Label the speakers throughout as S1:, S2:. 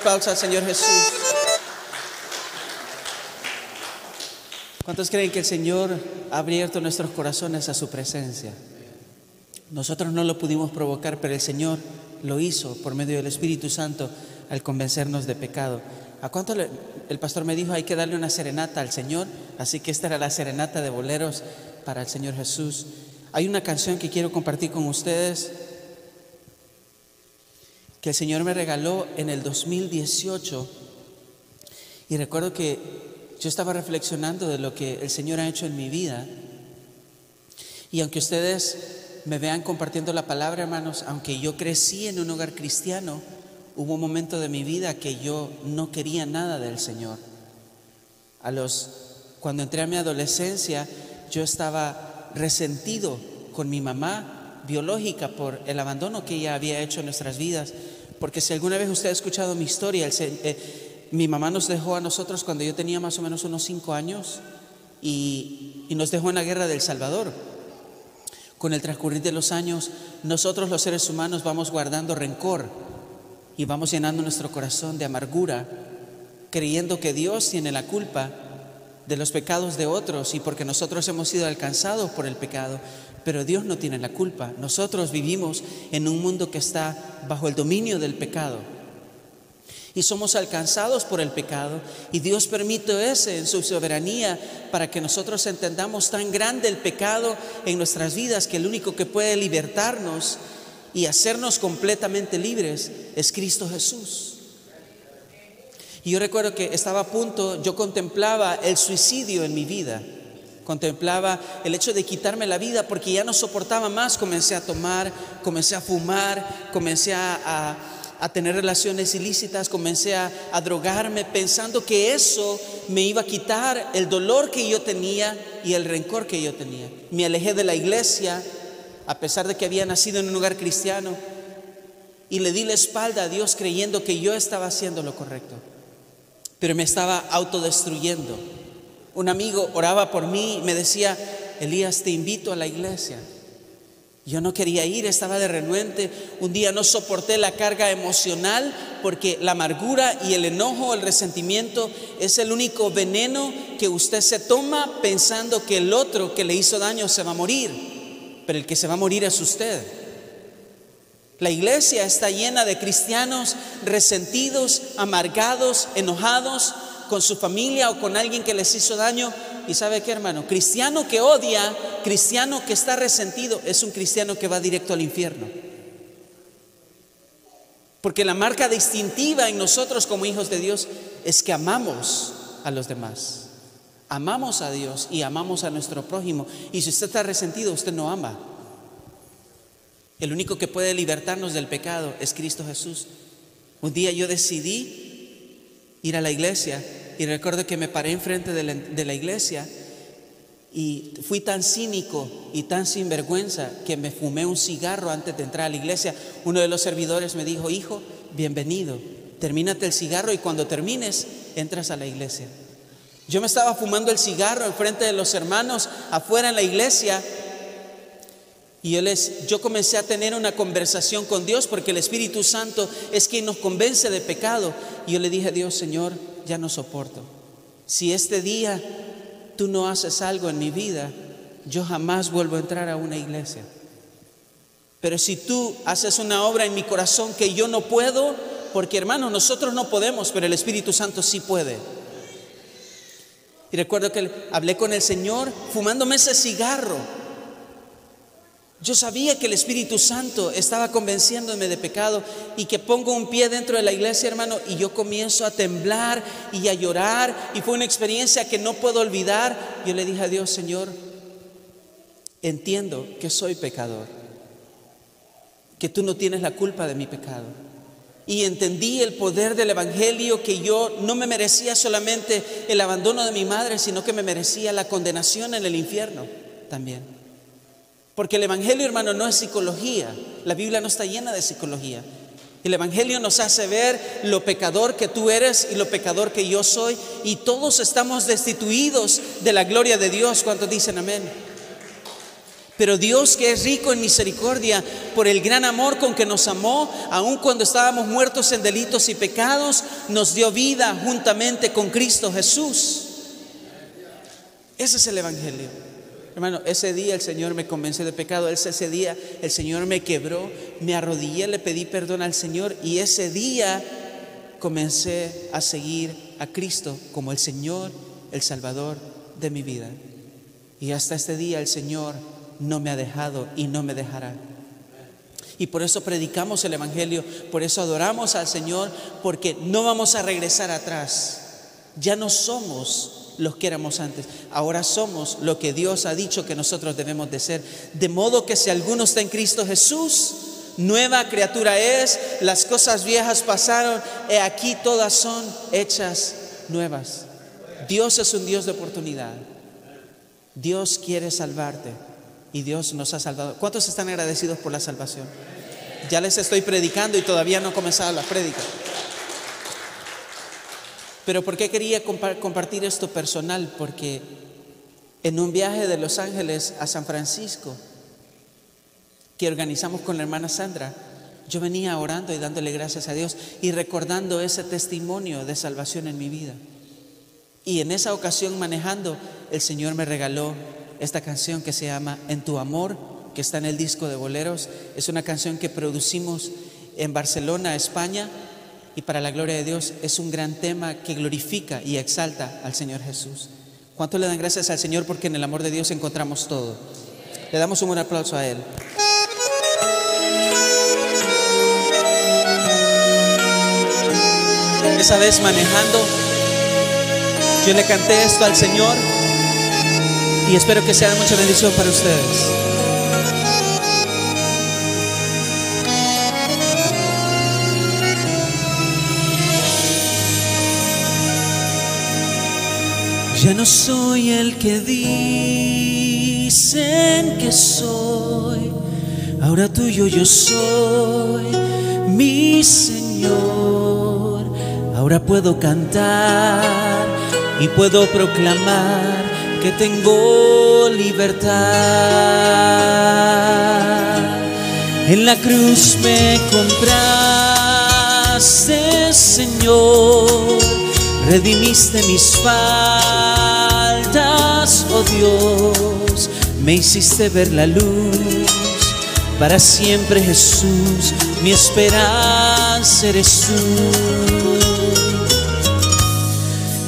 S1: aplauso al Señor Jesús. ¿Cuántos creen que el Señor ha abierto nuestros corazones a su presencia? Nosotros no lo pudimos provocar, pero el Señor lo hizo por medio del Espíritu Santo al convencernos de pecado. ¿A cuánto el pastor me dijo hay que darle una serenata al Señor? Así que esta era la serenata de boleros para el Señor Jesús. Hay una canción que quiero compartir con ustedes que el Señor me regaló en el 2018 y recuerdo que yo estaba reflexionando de lo que el Señor ha hecho en mi vida y aunque ustedes me vean compartiendo la palabra, hermanos, aunque yo crecí en un hogar cristiano, hubo un momento de mi vida que yo no quería nada del Señor. A los cuando entré a mi adolescencia, yo estaba resentido con mi mamá biológica por el abandono que ella había hecho en nuestras vidas, porque si alguna vez usted ha escuchado mi historia, eh, mi mamá nos dejó a nosotros cuando yo tenía más o menos unos cinco años y nos dejó en la guerra del Salvador. Con el transcurrir de los años, nosotros los seres humanos vamos guardando rencor y vamos llenando nuestro corazón de amargura, creyendo que Dios tiene la culpa de los pecados de otros y porque nosotros hemos sido alcanzados por el pecado, pero Dios no tiene la culpa. Nosotros vivimos en un mundo que está bajo el dominio del pecado y somos alcanzados por el pecado y Dios permite ese en su soberanía para que nosotros entendamos tan grande el pecado en nuestras vidas que el único que puede libertarnos y hacernos completamente libres es Cristo Jesús. Y yo recuerdo que estaba a punto, yo contemplaba el suicidio en mi vida. Contemplaba el hecho de quitarme la vida porque ya no soportaba más. Comencé a tomar, comencé a fumar, comencé a, a- tener relaciones ilícitas, comencé a, a drogarme pensando que eso me iba a quitar el dolor que yo tenía y el rencor que yo tenía. Me alejé de la iglesia a pesar de que había nacido en un lugar cristiano y le di la espalda a Dios creyendo que yo estaba haciendo lo correcto pero me estaba autodestruyendo. Un amigo oraba por mí y me decía, Elías, te invito a la iglesia. Yo no quería ir, estaba de renuente. Un día no soporté la carga emocional porque la amargura y el enojo, el resentimiento es el único veneno que usted se toma pensando que el otro que le hizo daño se va a morir, pero el que se va a morir es usted. La iglesia está llena de cristianos resentidos, amargados, enojados con su familia o con alguien que les hizo daño. Y sabe qué, hermano, cristiano que odia, cristiano que está resentido, es un cristiano que va directo al infierno. Porque la marca distintiva en nosotros como hijos de Dios es que amamos a los demás. Amamos a Dios y amamos a nuestro prójimo. Y si usted está resentido, usted no ama. El único que puede libertarnos del pecado es Cristo Jesús. Un día yo decidí ir a la iglesia y recuerdo que me paré enfrente de la, iglesia y fui tan cínico y tan sinvergüenza que me fumé un cigarro antes de entrar a la iglesia. Uno de los servidores me dijo, hijo, bienvenido, termínate el cigarro y cuando termines entras a la iglesia. Yo me estaba fumando el cigarro enfrente de los hermanos afuera en la iglesia y yo, les, yo comencé a tener una conversación con Dios porque el Espíritu Santo es quien nos convence de pecado. Y yo le dije a Dios, Señor, ya no soporto. Si este día tú no haces algo en mi vida, yo jamás vuelvo a entrar a una iglesia. Pero si tú haces una obra en mi corazón que yo no puedo, porque hermano, nosotros no podemos, pero el Espíritu Santo sí puede. Y recuerdo que hablé con el Señor fumándome ese cigarro. Yo sabía que el Espíritu Santo estaba convenciéndome de pecado y que pongo un pie dentro de la iglesia, hermano, y yo comienzo a temblar y a llorar. Y fue una experiencia que no puedo olvidar. Yo le dije a Dios, Señor, entiendo que soy pecador, que tú no tienes la culpa de mi pecado. Y entendí el poder del Evangelio, que yo no me merecía solamente el abandono de mi madre, sino que me merecía la condenación en el infierno también. Porque el Evangelio, hermano, no es psicología. La Biblia no está llena de psicología. El Evangelio nos hace ver lo pecador que tú eres y lo pecador que yo soy. Y todos estamos destituidos de la gloria de Dios. ¿Cuántos dicen amén? Pero Dios que es rico en misericordia, por el gran amor con que nos amó, aun cuando estábamos muertos en delitos y pecados, nos dio vida juntamente con Cristo Jesús. Ese es el Evangelio. Hermano, ese día el Señor me convenció de pecado, ese día el Señor me quebró, me arrodillé, le pedí perdón al Señor y ese día comencé a seguir a Cristo como el Señor, el Salvador de mi vida. Y hasta este día el Señor no me ha dejado y no me dejará. Y por eso predicamos el Evangelio, por eso adoramos al Señor, porque no vamos a regresar atrás. Ya no somos los que éramos antes, ahora somos lo que Dios ha dicho que nosotros debemos de ser. De modo que si alguno está en Cristo Jesús, nueva criatura es, las cosas viejas pasaron, y aquí todas son hechas nuevas. Dios es un Dios de oportunidad. Dios quiere salvarte y Dios nos ha salvado. ¿Cuántos están agradecidos por la salvación? Ya les estoy predicando y todavía no ha comenzado la prédica. Pero ¿por qué quería compartir esto personal? Porque en un viaje de Los Ángeles a San Francisco, que organizamos con la hermana Sandra, yo venía orando y dándole gracias a Dios y recordando ese testimonio de salvación en mi vida. Y en esa ocasión manejando, el Señor me regaló esta canción que se llama En tu amor, que está en el disco de boleros. Es una canción que producimos en Barcelona, España, y para la gloria de Dios es un gran tema que glorifica y exalta al Señor Jesús. ¿Cuánto le dan gracias al Señor porque en el amor de Dios encontramos todo? Le damos un buen aplauso a Él. Esa vez manejando, yo le canté esto al Señor y espero que sea de mucha bendición para ustedes. Ya no soy el que dicen que soy, ahora tuyo yo soy, mi Señor. Ahora puedo cantar y puedo proclamar que tengo libertad. En la cruz me compraste, Señor, redimiste mis faltas, oh Dios, me hiciste ver la luz. Para siempre Jesús, mi esperanza eres tú.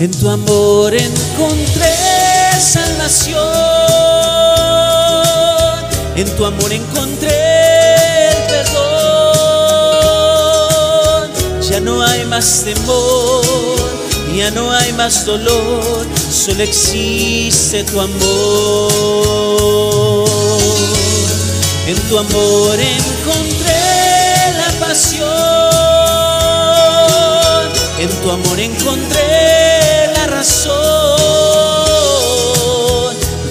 S1: En tu amor encontré salvación. En tu amor encontré el perdón. Ya no hay más temor, ya no hay más dolor, solo existe tu amor. En tu amor encontré la pasión. En tu amor encontré la razón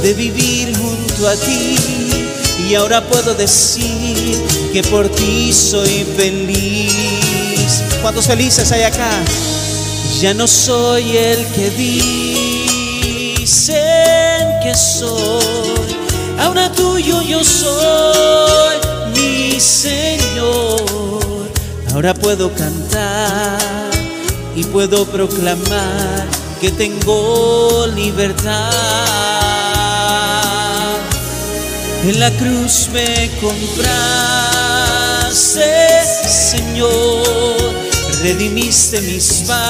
S1: de vivir junto a ti y ahora puedo decir que por ti soy feliz. ¿Cuántos felices hay acá? Ya no soy el que dicen que soy, ahora tuyo yo soy, mi Señor. Ahora puedo cantar y puedo proclamar que tengo libertad. En la cruz me compraste, Señor, redimiste mis faltas,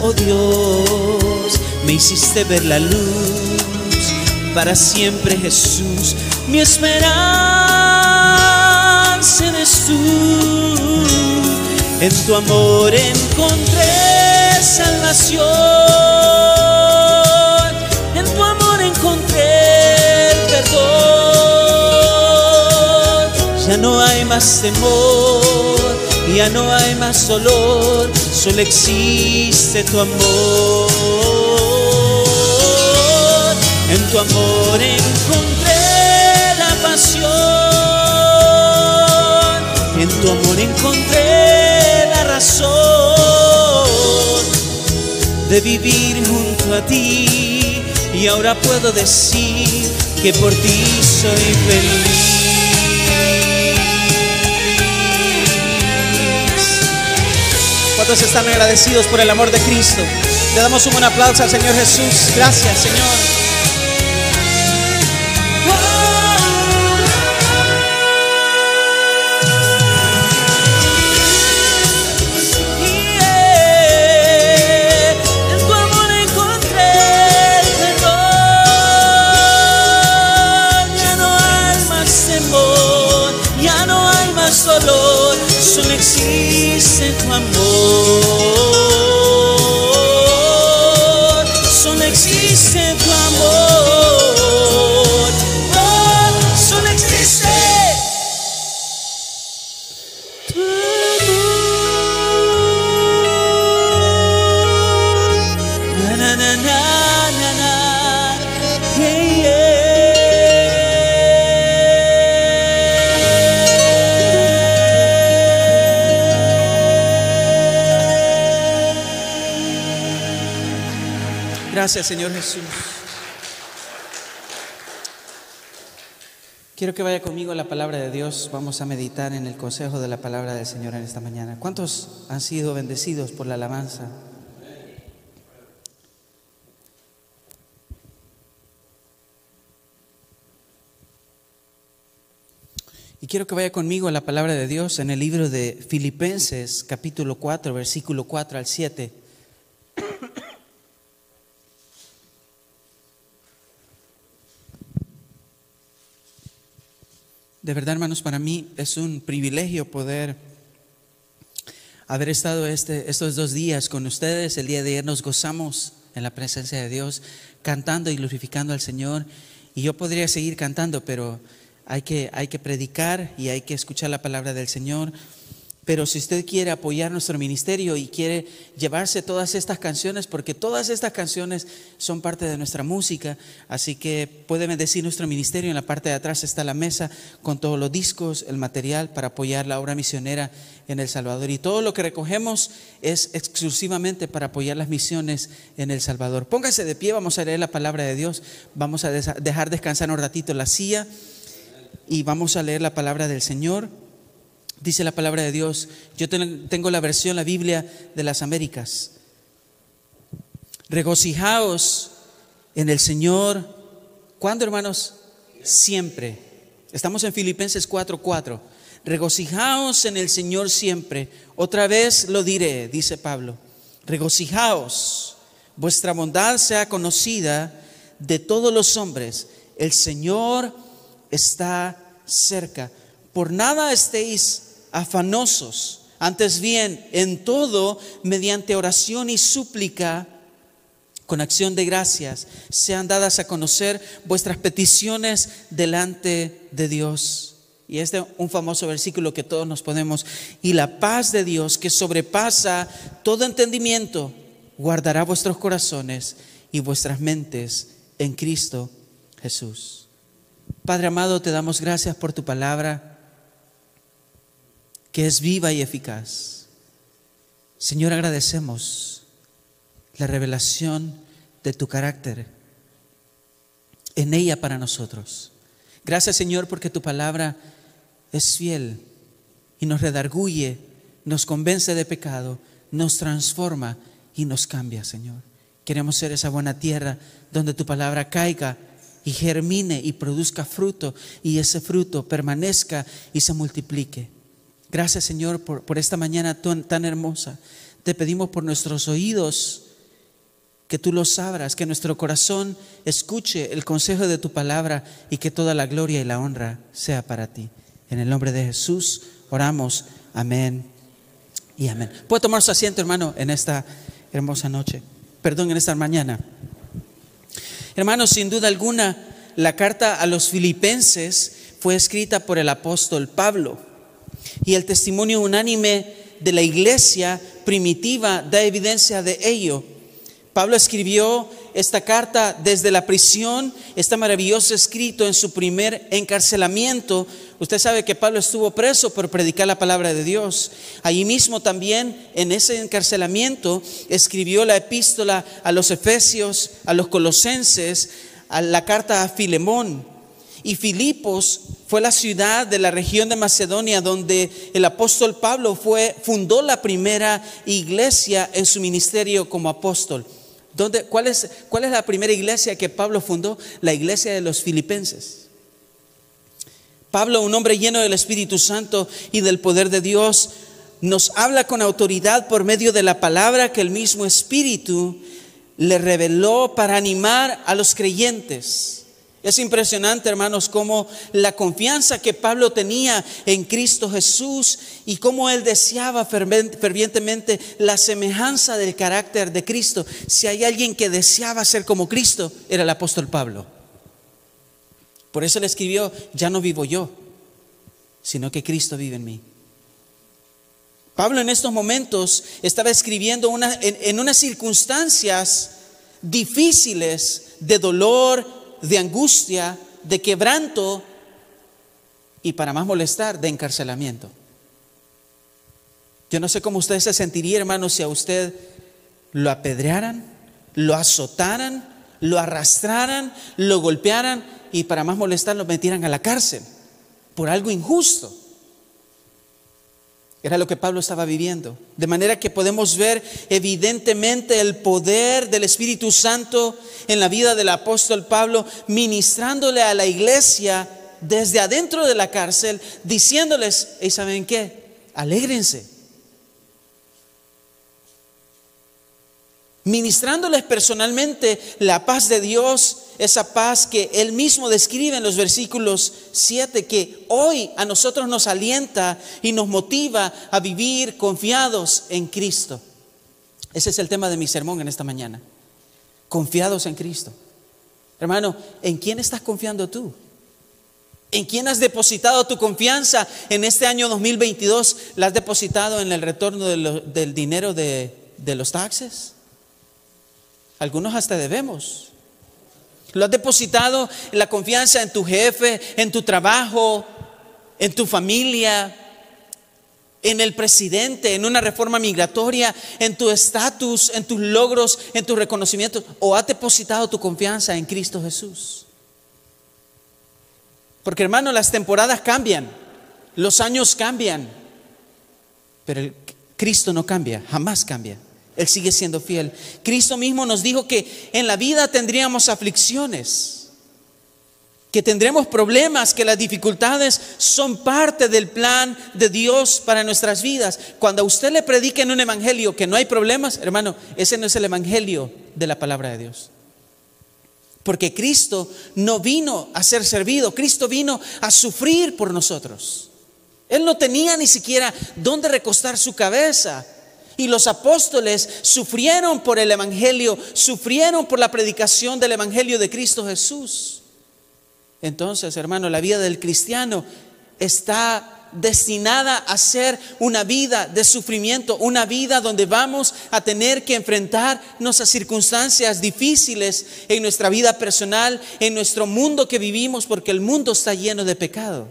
S1: oh Dios, me hiciste ver la luz, para siempre Jesús, mi esperanza eres tú, en tu amor encontré salvación. Ya no hay más temor, ya no hay más dolor, solo existe tu amor. En tu amor encontré la pasión, en tu amor encontré la razón de vivir junto a ti y ahora puedo decir que por ti soy feliz. ¿Cuántos están agradecidos por el amor de Cristo? Le damos un buen aplauso al Señor Jesús. Gracias, Señor. existe tu amor, Gracias, Señor Jesús. Quiero que vaya conmigo a la palabra de Dios. Vamos a meditar en el consejo de la palabra del Señor en esta mañana. ¿Cuántos han sido bendecidos por la alabanza? Y quiero que vaya conmigo a la palabra de Dios en el libro de Filipenses, capítulo 4, versículo 4 al 7. De verdad, hermanos, para mí es un privilegio poder haber estado este, estos dos días con ustedes. El día de ayer nos gozamos en la presencia de Dios, cantando y glorificando al Señor. Y yo podría seguir cantando, pero hay que, hay que predicar y hay que escuchar la palabra del Señor. Pero si usted quiere apoyar nuestro ministerio y quiere llevarse todas estas canciones, porque todas estas canciones son parte de nuestra música, así que puede bendecir nuestro ministerio. En la parte de atrás está la mesa con todos los discos, el material para apoyar la obra misionera en El Salvador. Y todo lo que recogemos es exclusivamente para apoyar las misiones en El Salvador. Póngase de pie, vamos a leer la palabra de Dios, vamos a dejar descansar un ratito la silla y vamos a leer la palabra del Señor. Dice la palabra de Dios, yo tengo la versión, la Biblia de las Américas. Regocijaos en el Señor. ¿Cuándo, hermanos? Siempre. Estamos en Filipenses 4:4. Regocijaos en el Señor siempre. Otra vez lo diré, dice Pablo. Regocijaos. Vuestra bondad sea conocida de todos los hombres. El Señor está cerca. Por nada estéis afanosos. Antes bien, en todo, mediante oración y súplica, con acción de gracias, sean dadas a conocer vuestras peticiones delante de Dios. Y este es un famoso versículo que todos nos podemos. Y la paz de Dios, que sobrepasa todo entendimiento, guardará vuestros corazones y vuestras mentes en Cristo Jesús. Padre amado, te damos gracias por tu palabra que es viva y eficaz. Señor, agradecemos la revelación de tu carácter en ella para nosotros. Gracias, Señor, porque tu palabra es fiel y nos redarguye, nos convence de pecado, nos transforma y nos cambia, Señor. Queremos ser esa buena tierra donde tu palabra caiga y germine y produzca fruto y ese fruto permanezca y se multiplique. Gracias Señor por, esta mañana tan, hermosa. Te pedimos por nuestros oídos que tú los abras, que nuestro corazón escuche el consejo de tu palabra y que toda la gloria y la honra sea para ti. En el nombre de Jesús oramos. Amén y amén. Puede tomar su asiento, hermano, en esta hermosa noche. Perdón, en esta mañana. Hermanos, sin duda alguna, la carta a los filipenses fue escrita por el apóstol Pablo. Y el testimonio unánime de la iglesia primitiva da evidencia de ello. Pablo escribió esta carta desde la prisión, está maravilloso escrito en su primer encarcelamiento. Usted sabe que Pablo estuvo preso por predicar la palabra de Dios. Allí mismo también, en ese encarcelamiento, escribió la epístola a los Efesios, a los Colosenses, a la carta a Filemón. Y Filipos fue la ciudad de la región de Macedonia donde el apóstol Pablo fue, fundó la primera iglesia en su ministerio como apóstol. cuál, es, ¿Cuál es la primera iglesia que Pablo fundó? La iglesia de los filipenses. Pablo, un hombre lleno del Espíritu Santo y del poder de Dios, nos habla con autoridad por medio de la palabra que el mismo Espíritu le reveló para animar a los creyentes. Es impresionante, hermanos, cómo la confianza que Pablo tenía en Cristo Jesús y cómo él deseaba fervientemente la semejanza del carácter de Cristo. Si hay alguien que deseaba ser como Cristo, era el apóstol Pablo. Por eso le escribió, ya no vivo yo, sino que Cristo vive en mí. Pablo en estos momentos estaba escribiendo en unas circunstancias difíciles de dolor, de angustia, de quebranto y para más molestar, de encarcelamiento. Yo no sé cómo usted se sentiría, hermano, si a usted lo apedrearan, lo azotaran, lo arrastraran, lo golpearan y para más molestar lo metieran a la cárcel por algo injusto. Era lo que Pablo estaba viviendo. De manera que podemos ver evidentemente el poder del Espíritu Santo en la vida del apóstol Pablo, ministrándole a la iglesia desde adentro de la cárcel, diciéndoles, ¿y saben qué? Alégrense. Ministrándoles personalmente la paz de Dios esa paz que él mismo describe en los versículos 7, que hoy a nosotros nos alienta y nos motiva a vivir confiados en Cristo. Ese es el tema de mi sermón en esta mañana. Confiados en Cristo. Hermano, ¿en quién estás confiando tú? ¿En quién has depositado tu confianza en este año 2022? ¿La has depositado en el retorno del dinero de, de los taxes? Algunos hasta debemos. Lo has depositado la confianza en tu jefe, en tu trabajo, en tu familia, en el presidente, en una reforma migratoria, en tu estatus, en tus logros, en tus reconocimientos. O has depositado tu confianza en Cristo Jesús. Porque hermano, las temporadas cambian, los años cambian, pero Cristo no cambia, jamás cambia. Él sigue siendo fiel. Cristo mismo nos dijo que en la vida tendríamos aflicciones, que tendremos problemas, que las dificultades son parte del plan de Dios para nuestras vidas. Cuando a usted le predique en un evangelio que no hay problemas, hermano, ese no es el evangelio de la palabra de Dios. Porque Cristo no vino a ser servido, Cristo vino a sufrir por nosotros. Él no tenía ni siquiera dónde recostar su cabeza. Y los apóstoles sufrieron por el Evangelio, sufrieron por la predicación del Evangelio de Cristo Jesús. Entonces, hermano, la vida del cristiano está destinada a ser una vida de sufrimiento, una vida donde vamos a tener que enfrentarnos a circunstancias difíciles en nuestra vida personal, en nuestro mundo que vivimos, porque el mundo está lleno de pecado.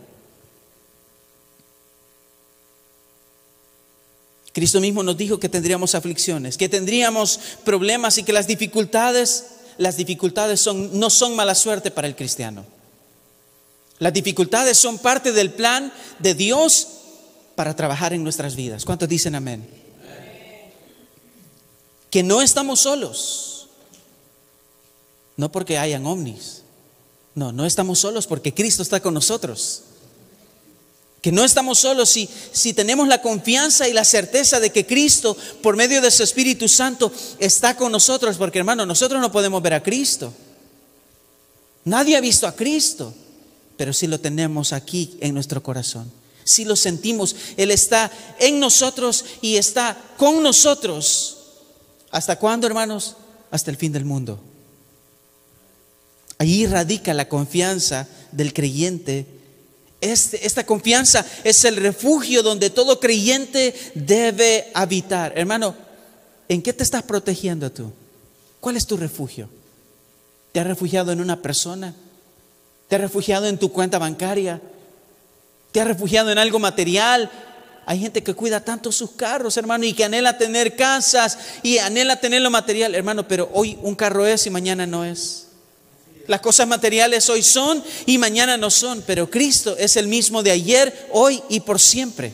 S1: Cristo mismo nos dijo que tendríamos aflicciones, que tendríamos problemas y que las dificultades, las dificultades son, no son mala suerte para el cristiano. Las dificultades son parte del plan de Dios para trabajar en nuestras vidas. ¿Cuántos dicen amén? Que no estamos solos. No porque hayan ovnis. No, no estamos solos porque Cristo está con nosotros que no estamos solos si, si tenemos la confianza y la certeza de que Cristo, por medio de su Espíritu Santo, está con nosotros, porque hermano, nosotros no podemos ver a Cristo. Nadie ha visto a Cristo, pero sí lo tenemos aquí en nuestro corazón. Si lo sentimos, Él está en nosotros y está con nosotros. ¿Hasta cuándo, hermanos? Hasta el fin del mundo. Allí radica la confianza del creyente este, esta confianza es el refugio donde todo creyente debe habitar. Hermano, ¿en qué te estás protegiendo tú? ¿Cuál es tu refugio? ¿Te has refugiado en una persona? ¿Te has refugiado en tu cuenta bancaria? ¿Te has refugiado en algo material? Hay gente que cuida tanto sus carros, hermano, y que anhela tener casas y anhela tener lo material, hermano, pero hoy un carro es y mañana no es. Las cosas materiales hoy son y mañana no son, pero Cristo es el mismo de ayer, hoy y por siempre.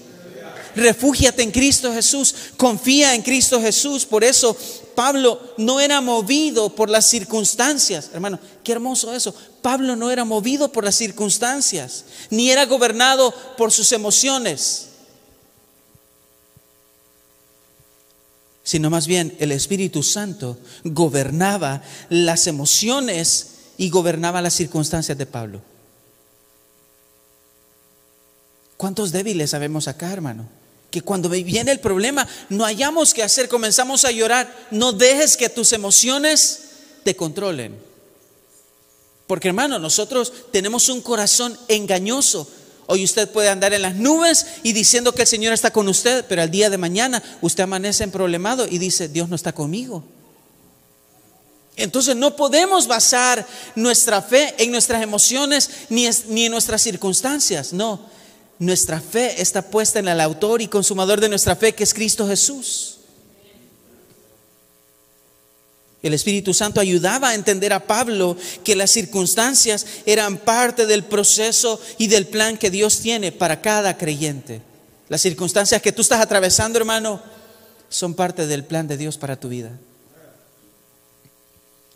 S1: Refúgiate en Cristo Jesús, confía en Cristo Jesús. Por eso Pablo no era movido por las circunstancias. Hermano, qué hermoso eso. Pablo no era movido por las circunstancias, ni era gobernado por sus emociones. sino más bien el Espíritu Santo gobernaba las emociones y gobernaba las circunstancias de Pablo. ¿Cuántos débiles sabemos acá, hermano? Que cuando viene el problema no hayamos que hacer, comenzamos a llorar. No dejes que tus emociones te controlen. Porque hermano, nosotros tenemos un corazón engañoso. Hoy usted puede andar en las nubes y diciendo que el Señor está con usted, pero al día de mañana usted amanece en problemado y dice, Dios no está conmigo. Entonces no podemos basar nuestra fe en nuestras emociones ni, ni, en nuestras circunstancias. No, nuestra fe está puesta en el autor y consumador de nuestra fe, que es Cristo Jesús. El Espíritu Santo ayudaba a entender a Pablo que las circunstancias eran parte del proceso y del plan que Dios tiene para cada creyente. Las circunstancias que tú estás atravesando, hermano, son parte del plan de Dios para tu vida.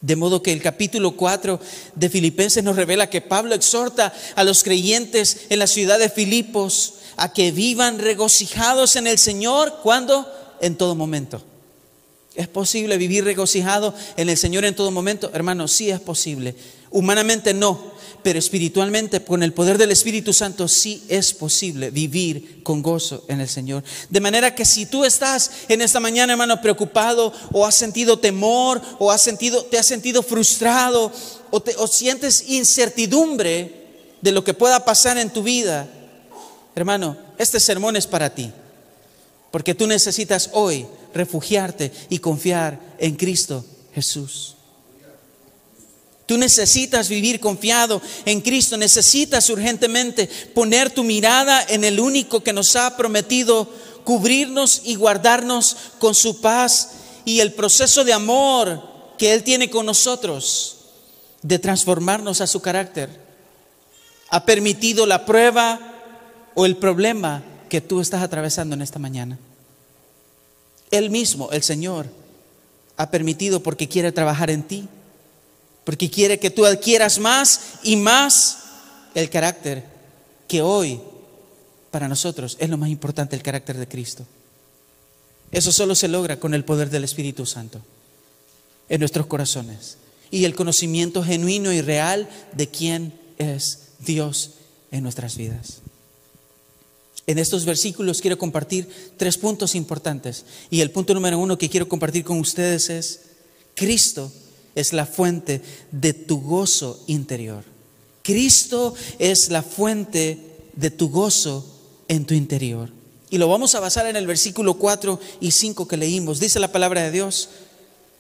S1: De modo que el capítulo 4 de Filipenses nos revela que Pablo exhorta a los creyentes en la ciudad de Filipos a que vivan regocijados en el Señor cuando en todo momento. ¿Es posible vivir regocijado en el Señor en todo momento? Hermano, sí es posible. Humanamente no, pero espiritualmente, con el poder del Espíritu Santo, sí es posible vivir con gozo en el Señor. De manera que si tú estás en esta mañana, hermano, preocupado, o has sentido temor, o has sentido, te has sentido frustrado, o, te, o sientes incertidumbre de lo que pueda pasar en tu vida, hermano, este sermón es para ti. Porque tú necesitas hoy refugiarte y confiar en Cristo Jesús. Tú necesitas vivir confiado en Cristo, necesitas urgentemente poner tu mirada en el único que nos ha prometido cubrirnos y guardarnos con su paz y el proceso de amor que Él tiene con nosotros de transformarnos a su carácter. Ha permitido la prueba o el problema que tú estás atravesando en esta mañana. Él mismo, el Señor, ha permitido porque quiere trabajar en ti, porque quiere que tú adquieras más y más el carácter que hoy para nosotros es lo más importante, el carácter de Cristo. Eso solo se logra con el poder del Espíritu Santo en nuestros corazones y el conocimiento genuino y real de quién es Dios en nuestras vidas. En estos versículos quiero compartir tres puntos importantes. Y el punto número uno que quiero compartir con ustedes es, Cristo es la fuente de tu gozo interior. Cristo es la fuente de tu gozo en tu interior. Y lo vamos a basar en el versículo 4 y 5 que leímos. Dice la palabra de Dios,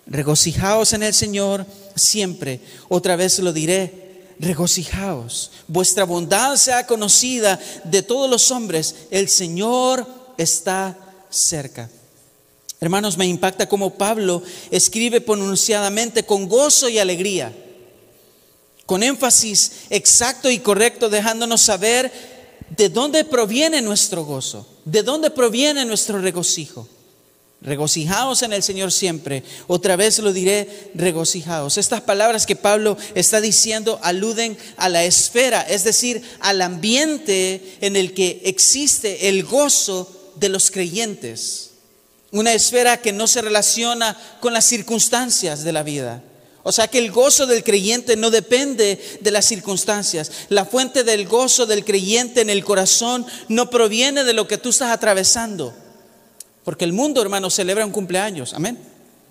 S1: regocijaos en el Señor siempre. Otra vez lo diré, regocijaos, vuestra bondad sea conocida de todos los hombres, el Señor está cerca. Hermanos, me impacta como Pablo escribe pronunciadamente con gozo y alegría, con énfasis exacto y correcto, dejándonos saber de dónde proviene nuestro gozo, de dónde proviene nuestro regocijo. Regocijaos en el Señor siempre. Otra vez lo diré, regocijaos. Estas palabras que Pablo está diciendo aluden a la esfera, es decir, al ambiente en el que existe el gozo de los creyentes. Una esfera que no se relaciona con las circunstancias de la vida. O sea que el gozo del creyente no depende de las circunstancias. La fuente del gozo del creyente en el corazón no proviene de lo que tú estás atravesando porque el mundo, hermano, celebra un cumpleaños. Amén.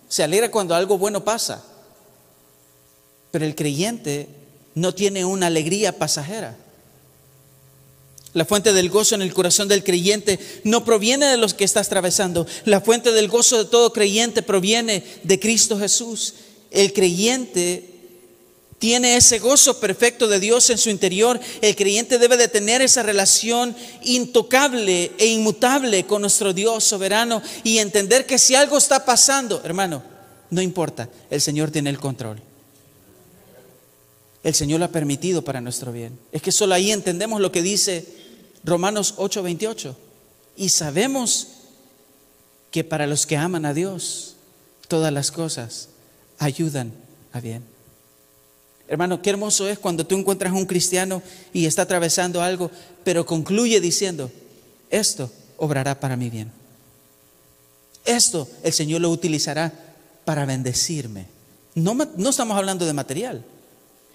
S1: Se alegra cuando algo bueno pasa. Pero el creyente no tiene una alegría pasajera. La fuente del gozo en el corazón del creyente no proviene de los que estás atravesando. La fuente del gozo de todo creyente proviene de Cristo Jesús. El creyente tiene ese gozo perfecto de Dios en su interior, el creyente debe de tener esa relación intocable e inmutable con nuestro Dios soberano y entender que si algo está pasando, hermano, no importa, el Señor tiene el control. El Señor lo ha permitido para nuestro bien. Es que solo ahí entendemos lo que dice Romanos 8:28. Y sabemos que para los que aman a Dios, todas las cosas ayudan a bien. Hermano, qué hermoso es cuando tú encuentras a un cristiano y está atravesando algo, pero concluye diciendo, esto obrará para mi bien. Esto el Señor lo utilizará para bendecirme. No, no estamos hablando de material.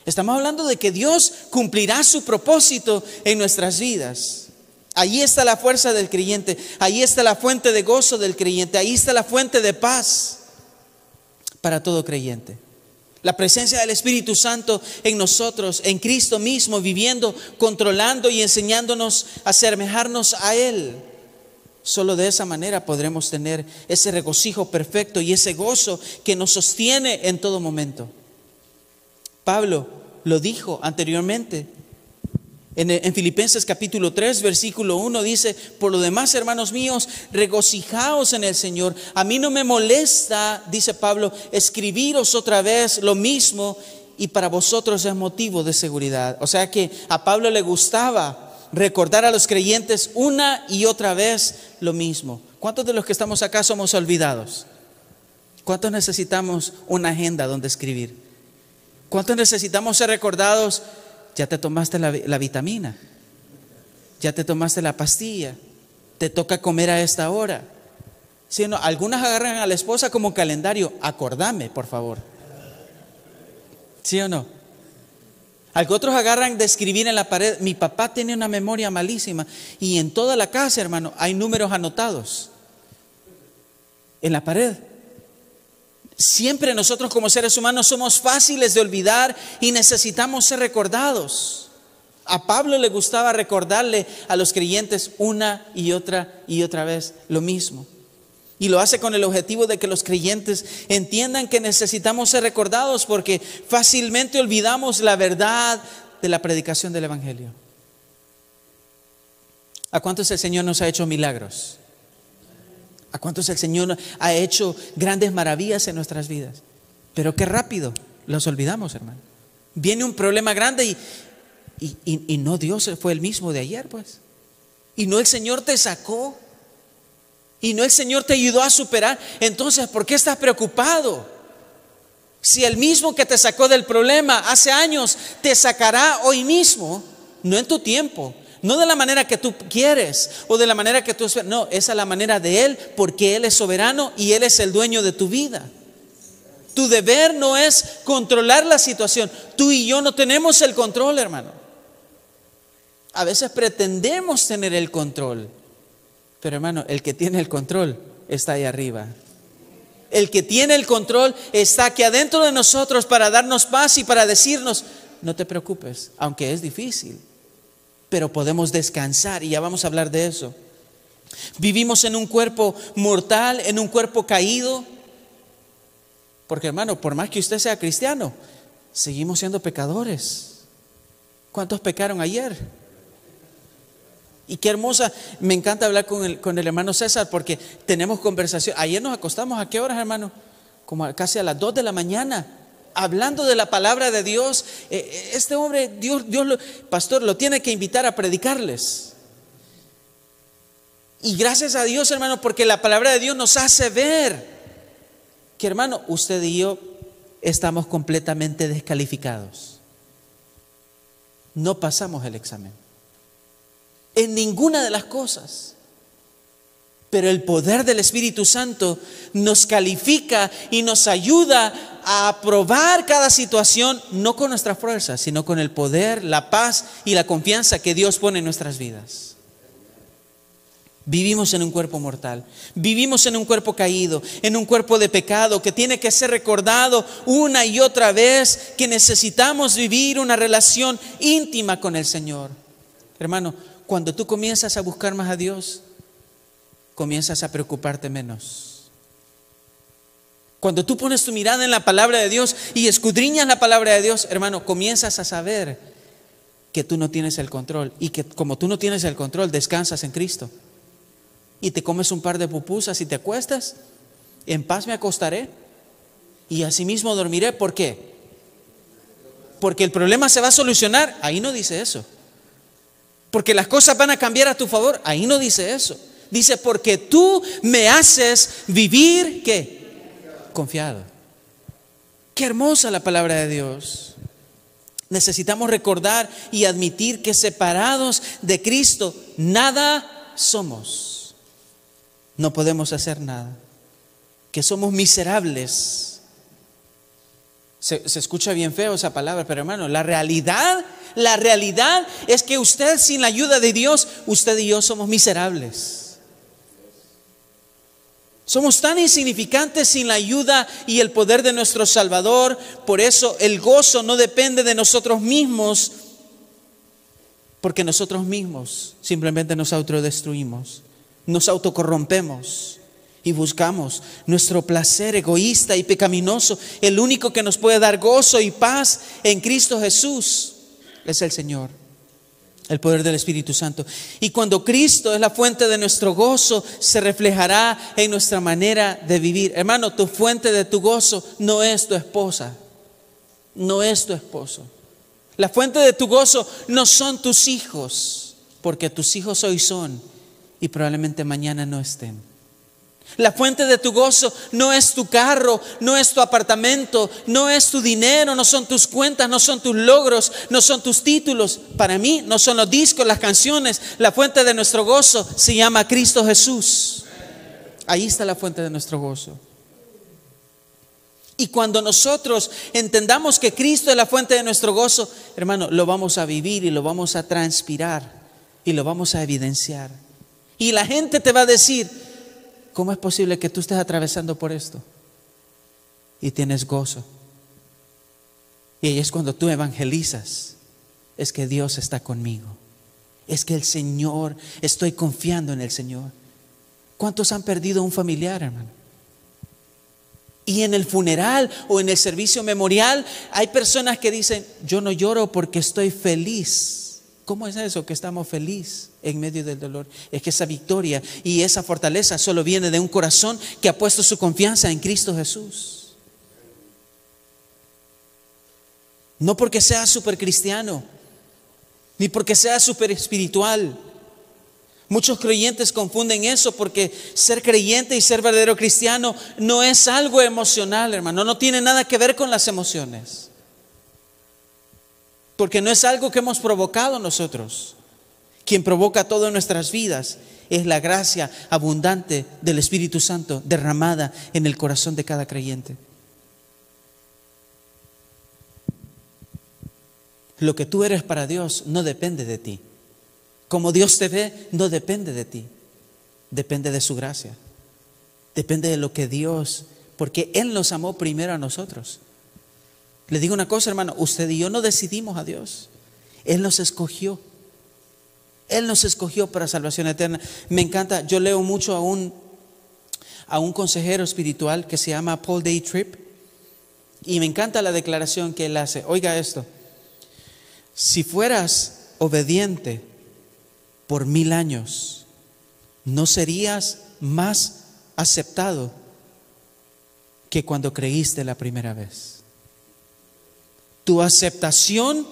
S1: Estamos hablando de que Dios cumplirá su propósito en nuestras vidas. Ahí está la fuerza del creyente, ahí está la fuente de gozo del creyente, ahí está la fuente de paz para todo creyente. La presencia del Espíritu Santo en nosotros, en Cristo mismo, viviendo, controlando y enseñándonos a asemejarnos a Él. Solo de esa manera podremos tener ese regocijo perfecto y ese gozo que nos sostiene en todo momento. Pablo lo dijo anteriormente. En, Filipenses capítulo 3, versículo 1 dice, por lo demás, hermanos míos, regocijaos en el Señor. A mí no me molesta, dice Pablo, escribiros otra vez lo mismo y para vosotros es motivo de seguridad. O sea que a Pablo le gustaba recordar a los creyentes una y otra vez lo mismo. ¿Cuántos de los que estamos acá somos olvidados? ¿Cuántos necesitamos una agenda donde escribir? ¿Cuántos necesitamos ser recordados ya te tomaste la, vitamina, ya te tomaste la pastilla, te toca comer a esta hora. Si no, algunas agarran a la esposa como calendario, acordame, por favor. ¿Sí o no? Otros agarran de escribir en la pared. Mi papá tiene una memoria malísima y en toda la casa, hermano, hay números anotados en la pared. Siempre nosotros como seres humanos somos fáciles de olvidar y necesitamos ser recordados. A Pablo le gustaba recordarle a los creyentes una y otra y otra vez lo mismo. Y lo hace con el objetivo de que los creyentes entiendan que necesitamos ser recordados porque fácilmente olvidamos la verdad de la predicación del Evangelio. ¿A cuántos el Señor nos ha hecho milagros? ¿A cuántos el Señor ha hecho grandes maravillas en nuestras vidas? Pero qué rápido los olvidamos, hermano. Viene un problema grande y, y, no Dios fue el mismo de ayer, pues. Y no el Señor te sacó. Y no el Señor te ayudó a superar. Entonces, ¿por qué estás preocupado? Si el mismo que te sacó del problema hace años te sacará hoy mismo, no en tu tiempo, no de la manera que tú quieres o de la manera que tú esperas. No, esa es la manera de Él porque Él es soberano y Él es el dueño de tu vida. Tu deber no es controlar la situación. Tú y yo no tenemos el control, hermano. A veces pretendemos tener el control. Pero hermano, el que tiene el control está ahí arriba. El que tiene el control está aquí adentro de nosotros para darnos paz y para decirnos, no te preocupes, aunque es difícil pero podemos descansar y ya vamos a hablar de eso. Vivimos en un cuerpo mortal, en un cuerpo caído, porque hermano, por más que usted sea cristiano, seguimos siendo pecadores. ¿Cuántos pecaron ayer? Y qué hermosa, me encanta hablar con el, con el hermano César porque tenemos conversación. Ayer nos acostamos a qué horas, hermano? Como casi a las 2 de la mañana hablando de la palabra de Dios, eh, eh, este hombre, Dios, Dios pastor, lo tiene que invitar a predicarles. Y gracias a Dios, hermano, porque la palabra de Dios nos hace ver que, hermano, usted y yo estamos completamente descalificados. No pasamos el examen. En ninguna de las cosas. Pero el poder del Espíritu Santo nos califica y nos ayuda a aprobar cada situación, no con nuestra fuerza, sino con el poder, la paz y la confianza que Dios pone en nuestras vidas. Vivimos en un cuerpo mortal, vivimos en un cuerpo caído, en un cuerpo de pecado que tiene que ser recordado una y otra vez que necesitamos vivir una relación íntima con el Señor. Hermano, cuando tú comienzas a buscar más a Dios, comienzas a preocuparte menos. Cuando tú pones tu mirada en la palabra de Dios y escudriñas la palabra de Dios, hermano, comienzas a saber que tú no tienes el control y que como tú no tienes el control, descansas en Cristo. Y te comes un par de pupusas y te acuestas, en paz me acostaré y asimismo dormiré. ¿Por qué? Porque el problema se va a solucionar. Ahí no dice eso. Porque las cosas van a cambiar a tu favor. Ahí no dice eso. Dice, porque tú me haces vivir, ¿qué? Confiado. Qué hermosa la palabra de Dios. Necesitamos recordar y admitir que separados de Cristo, nada somos. No podemos hacer nada. Que somos miserables. Se, se, escucha bien feo esa palabra, pero hermano, la realidad, la realidad es que usted sin la ayuda de Dios, usted y yo somos miserables. Somos tan insignificantes sin la ayuda y el poder de nuestro Salvador. Por eso el gozo no depende de nosotros mismos, porque nosotros mismos simplemente nos autodestruimos, nos autocorrompemos y buscamos nuestro placer egoísta y pecaminoso. El único que nos puede dar gozo y paz en Cristo Jesús es el Señor el poder del Espíritu Santo. Y cuando Cristo es la fuente de nuestro gozo, se reflejará en nuestra manera de vivir. Hermano, tu fuente de tu gozo no es tu esposa, no es tu esposo. La fuente de tu gozo no son tus hijos, porque tus hijos hoy son y probablemente mañana no estén. La fuente de tu gozo no es tu carro, no es tu apartamento, no es tu dinero, no son tus cuentas, no son tus logros, no son tus títulos. Para mí no son los discos, las canciones. La fuente de nuestro gozo se llama Cristo Jesús. Ahí está la fuente de nuestro gozo. Y cuando nosotros entendamos que Cristo es la fuente de nuestro gozo, hermano, lo vamos a vivir y lo vamos a transpirar y lo vamos a evidenciar. Y la gente te va a decir, ¿Cómo es posible que tú estés atravesando por esto y tienes gozo? Y es cuando tú evangelizas, es que Dios está conmigo. Es que el Señor, estoy confiando en el Señor. ¿Cuántos han perdido un familiar, hermano? Y en el funeral o en el servicio memorial hay personas que dicen, yo no lloro porque estoy feliz ¿Cómo es eso que estamos felices en medio del dolor? Es que esa victoria y esa fortaleza solo viene de un corazón que ha puesto su confianza en Cristo Jesús. No porque sea súper cristiano, ni porque sea súper espiritual. Muchos creyentes confunden eso porque ser creyente y ser verdadero cristiano no es algo emocional, hermano, no tiene nada que ver con las emociones porque no es algo que hemos provocado nosotros. Quien provoca todo en nuestras vidas es la gracia abundante del Espíritu Santo derramada en el corazón de cada creyente. Lo que tú eres para Dios no depende de ti. Como Dios te ve, no depende de ti. Depende de su gracia. Depende de lo que Dios, porque Él nos amó primero a nosotros. Le digo una cosa, hermano, usted y yo no decidimos a Dios. Él nos escogió. Él nos escogió para salvación eterna. Me encanta, yo leo mucho a un, a un consejero espiritual que se llama Paul Day Tripp y me encanta la declaración que él hace. Oiga esto, si fueras obediente por mil años, no serías más aceptado que cuando creíste la primera vez. Tu aceptación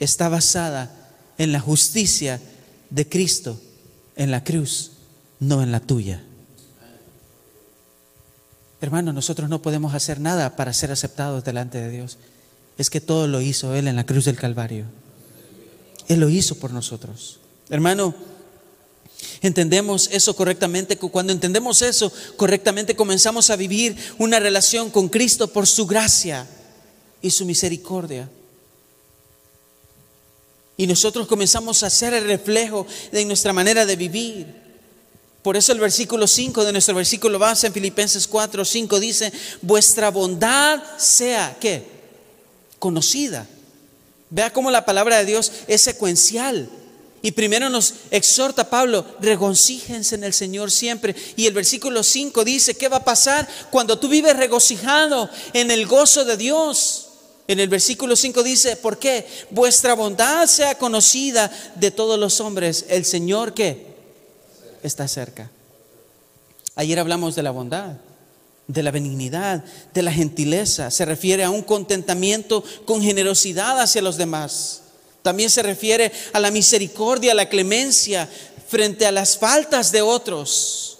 S1: está basada en la justicia de Cristo en la cruz, no en la tuya. Hermano, nosotros no podemos hacer nada para ser aceptados delante de Dios. Es que todo lo hizo Él en la cruz del Calvario. Él lo hizo por nosotros. Hermano, entendemos eso correctamente. Cuando entendemos eso correctamente, comenzamos a vivir una relación con Cristo por su gracia y su misericordia. Y nosotros comenzamos a ser el reflejo de nuestra manera de vivir. Por eso el versículo 5 de nuestro versículo base en Filipenses 4, 5 dice, vuestra bondad sea, ¿qué? Conocida. Vea cómo la palabra de Dios es secuencial Y primero nos exhorta Pablo, regocíjense en el Señor siempre. Y el versículo 5 dice, ¿qué va a pasar cuando tú vives regocijado en el gozo de Dios? En el versículo 5 dice, ¿por qué? Vuestra bondad sea conocida de todos los hombres. El Señor que está cerca. Ayer hablamos de la bondad, de la benignidad, de la gentileza. Se refiere a un contentamiento con generosidad hacia los demás. También se refiere a la misericordia, a la clemencia frente a las faltas de otros.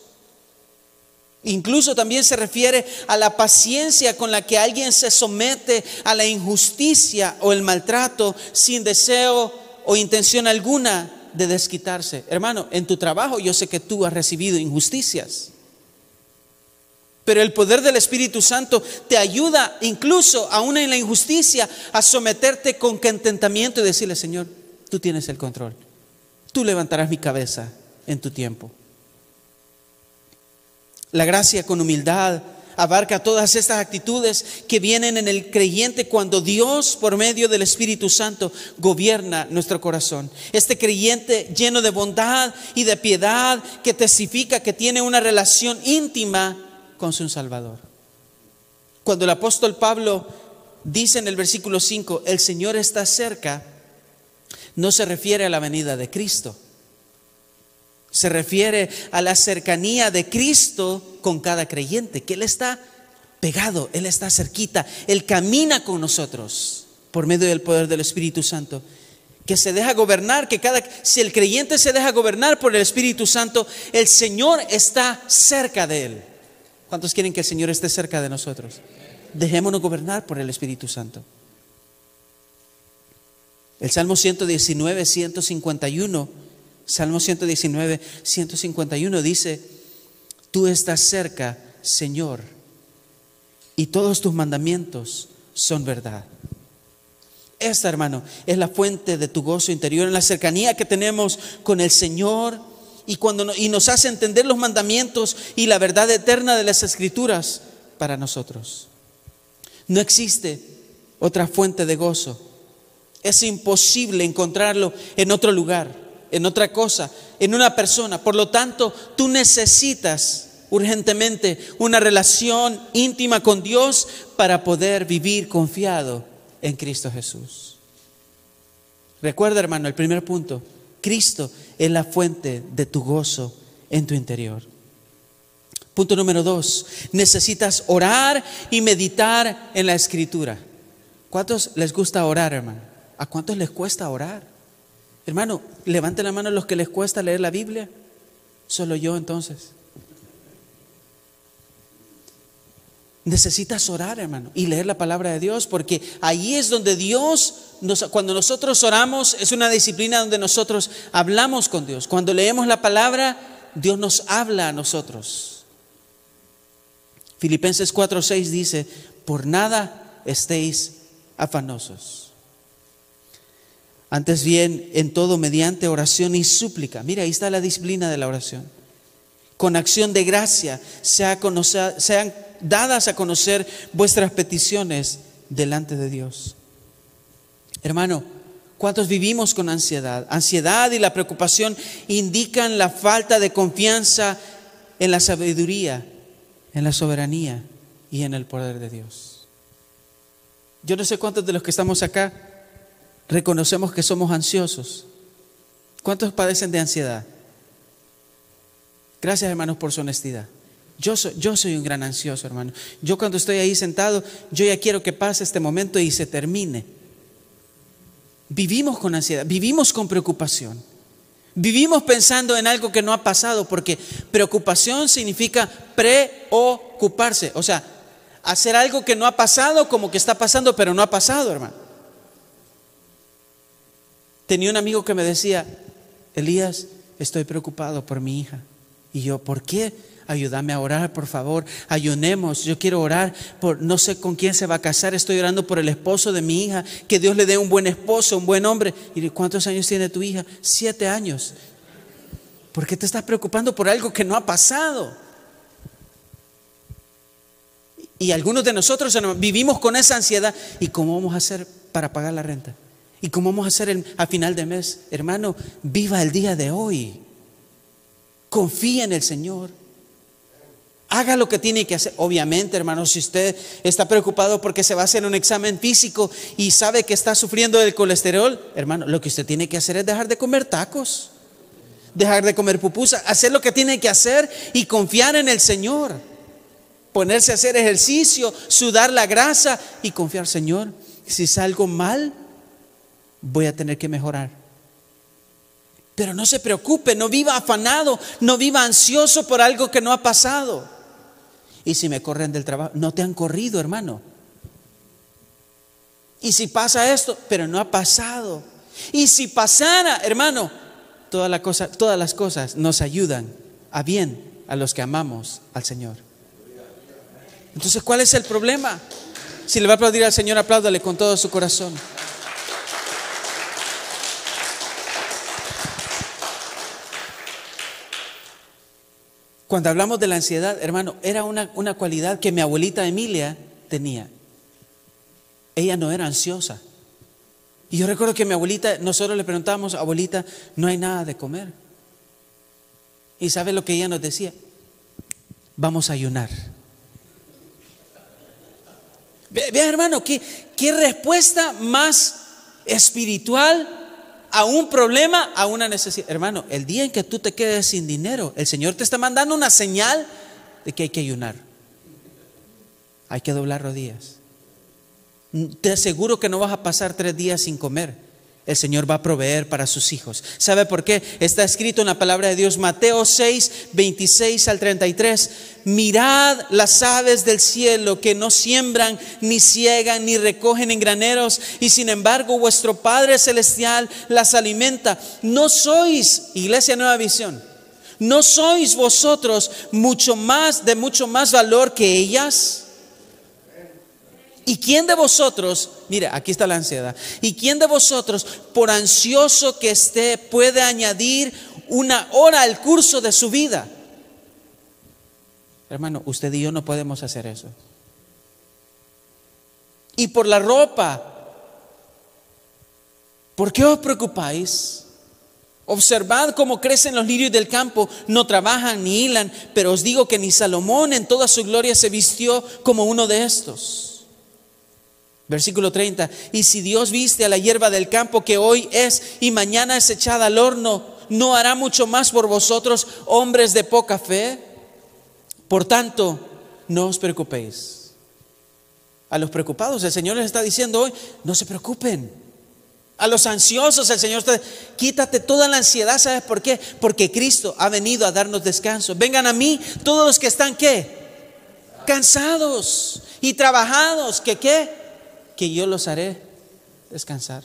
S1: Incluso también se refiere a la paciencia con la que alguien se somete a la injusticia o el maltrato sin deseo o intención alguna de desquitarse. Hermano, en tu trabajo yo sé que tú has recibido injusticias. Pero el poder del Espíritu Santo te ayuda incluso aún en la injusticia a someterte con contentamiento y decirle, Señor, tú tienes el control. Tú levantarás mi cabeza en tu tiempo. La gracia con humildad abarca todas estas actitudes que vienen en el creyente cuando Dios, por medio del Espíritu Santo, gobierna nuestro corazón. Este creyente lleno de bondad y de piedad que testifica que tiene una relación íntima con su Salvador. Cuando el apóstol Pablo dice en el versículo 5, el Señor está cerca, no se refiere a la venida de Cristo. Se refiere a la cercanía de Cristo con cada creyente, que Él está pegado, Él está cerquita, Él camina con nosotros por medio del poder del Espíritu Santo. Que se deja gobernar, que cada, si el creyente se deja gobernar por el Espíritu Santo, el Señor está cerca de Él. ¿Cuántos quieren que el Señor esté cerca de nosotros? Dejémonos gobernar por el Espíritu Santo. El Salmo 119, 151, Salmo 119, 151 dice, tú estás cerca, Señor, y todos tus mandamientos son verdad. Esta, hermano, es la fuente de tu gozo interior, en la cercanía que tenemos con el Señor y, cuando, y nos hace entender los mandamientos y la verdad eterna de las escrituras para nosotros. No existe otra fuente de gozo. Es imposible encontrarlo en otro lugar, en otra cosa, en una persona. Por lo tanto, tú necesitas urgentemente una relación íntima con Dios para poder vivir confiado en Cristo Jesús. Recuerda, hermano, el primer punto, Cristo es la fuente de tu gozo en tu interior. Punto número dos, necesitas orar y meditar en la escritura. ¿Cuántos les gusta orar, hermano? ¿A cuántos les cuesta orar? Hermano, levanten la mano los que les cuesta leer la Biblia. Solo yo entonces. Necesitas orar, hermano, y leer la palabra de Dios, porque ahí es donde Dios, cuando nosotros oramos, es una disciplina donde nosotros hablamos con Dios. Cuando leemos la palabra, Dios nos habla a nosotros. Filipenses 4:6 dice, por nada estéis afanosos. Antes bien, en todo mediante oración y súplica. Mira, ahí está la disciplina de la oración. Con acción de gracia sean dadas a conocer vuestras peticiones delante de Dios. Hermano, ¿cuántos vivimos con ansiedad? Ansiedad y la preocupación indican la falta de confianza en la sabiduría, en la soberanía y en el poder de Dios. Yo no sé cuántos de los que estamos acá reconocemos que somos ansiosos. ¿Cuántos padecen de ansiedad? Gracias hermanos por su honestidad. Yo soy, yo soy un gran ansioso, hermano. Yo cuando estoy ahí sentado, yo ya quiero que pase este momento y se termine. Vivimos con ansiedad, vivimos con preocupación. Vivimos pensando en algo que no ha pasado, porque preocupación significa preocuparse. O sea, hacer algo que no ha pasado como que está pasando, pero no ha pasado, hermano. Tenía un amigo que me decía, Elías, estoy preocupado por mi hija. Y yo, ¿por qué? ayúdame a orar, por favor, ayunemos, yo quiero orar por, no sé con quién se va a casar, estoy orando por el esposo de mi hija, que Dios le dé un buen esposo, un buen hombre. ¿Y cuántos años tiene tu hija? Siete años. ¿Por qué te estás preocupando por algo que no ha pasado? Y algunos de nosotros vivimos con esa ansiedad. ¿Y cómo vamos a hacer para pagar la renta? ¿Y cómo vamos a hacer a final de mes? Hermano, viva el día de hoy. Confía en el Señor. Haga lo que tiene que hacer. Obviamente, hermano, si usted está preocupado porque se va a hacer un examen físico y sabe que está sufriendo del colesterol, hermano, lo que usted tiene que hacer es dejar de comer tacos, dejar de comer pupusa, hacer lo que tiene que hacer y confiar en el Señor. Ponerse a hacer ejercicio, sudar la grasa y confiar, Señor, si salgo mal, voy a tener que mejorar. Pero no se preocupe, no viva afanado, no viva ansioso por algo que no ha pasado. Y si me corren del trabajo, no te han corrido, hermano. Y si pasa esto, pero no ha pasado. Y si pasara, hermano, toda la cosa, todas las cosas nos ayudan a bien a los que amamos al Señor. Entonces, ¿cuál es el problema? Si le va a aplaudir al Señor, apláudale con todo su corazón. Cuando hablamos de la ansiedad, hermano, era una, una cualidad que mi abuelita Emilia tenía. Ella no era ansiosa. Y yo recuerdo que mi abuelita, nosotros le preguntábamos, abuelita, no hay nada de comer. ¿Y sabe lo que ella nos decía? Vamos a ayunar. Vean, hermano, ¿qué, qué respuesta más espiritual a un problema, a una necesidad. Hermano, el día en que tú te quedes sin dinero, el Señor te está mandando una señal de que hay que ayunar. Hay que doblar rodillas. Te aseguro que no vas a pasar tres días sin comer el Señor va a proveer para sus hijos. ¿Sabe por qué? Está escrito en la palabra de Dios, Mateo 6, 26 al 33. Mirad las aves del cielo que no siembran, ni ciegan, ni recogen en graneros, y sin embargo vuestro Padre Celestial las alimenta. No sois, Iglesia Nueva Visión, no sois vosotros mucho más, de mucho más valor que ellas. ¿Y quién de vosotros, mira, aquí está la ansiedad, ¿y quién de vosotros, por ansioso que esté, puede añadir una hora al curso de su vida? Hermano, usted y yo no podemos hacer eso. Y por la ropa, ¿por qué os preocupáis? Observad cómo crecen los lirios del campo, no trabajan ni hilan, pero os digo que ni Salomón en toda su gloria se vistió como uno de estos. Versículo 30. Y si Dios viste a la hierba del campo que hoy es y mañana es echada al horno, ¿no hará mucho más por vosotros, hombres de poca fe? Por tanto, no os preocupéis. A los preocupados, el Señor les está diciendo hoy, no se preocupen. A los ansiosos, el Señor está, quítate toda la ansiedad, ¿sabes por qué? Porque Cristo ha venido a darnos descanso. Vengan a mí todos los que están, ¿qué? Cansados y trabajados, ¿que qué? Que yo los haré descansar.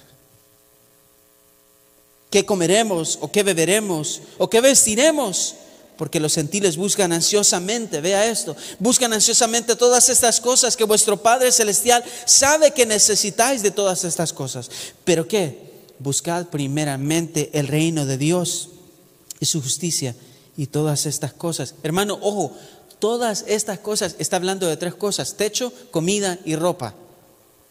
S1: ¿Qué comeremos o qué beberemos o qué vestiremos? Porque los gentiles buscan ansiosamente, vea esto, buscan ansiosamente todas estas cosas que vuestro Padre Celestial sabe que necesitáis de todas estas cosas. Pero ¿qué? Buscad primeramente el reino de Dios y su justicia y todas estas cosas. Hermano, ojo, todas estas cosas, está hablando de tres cosas, techo, comida y ropa.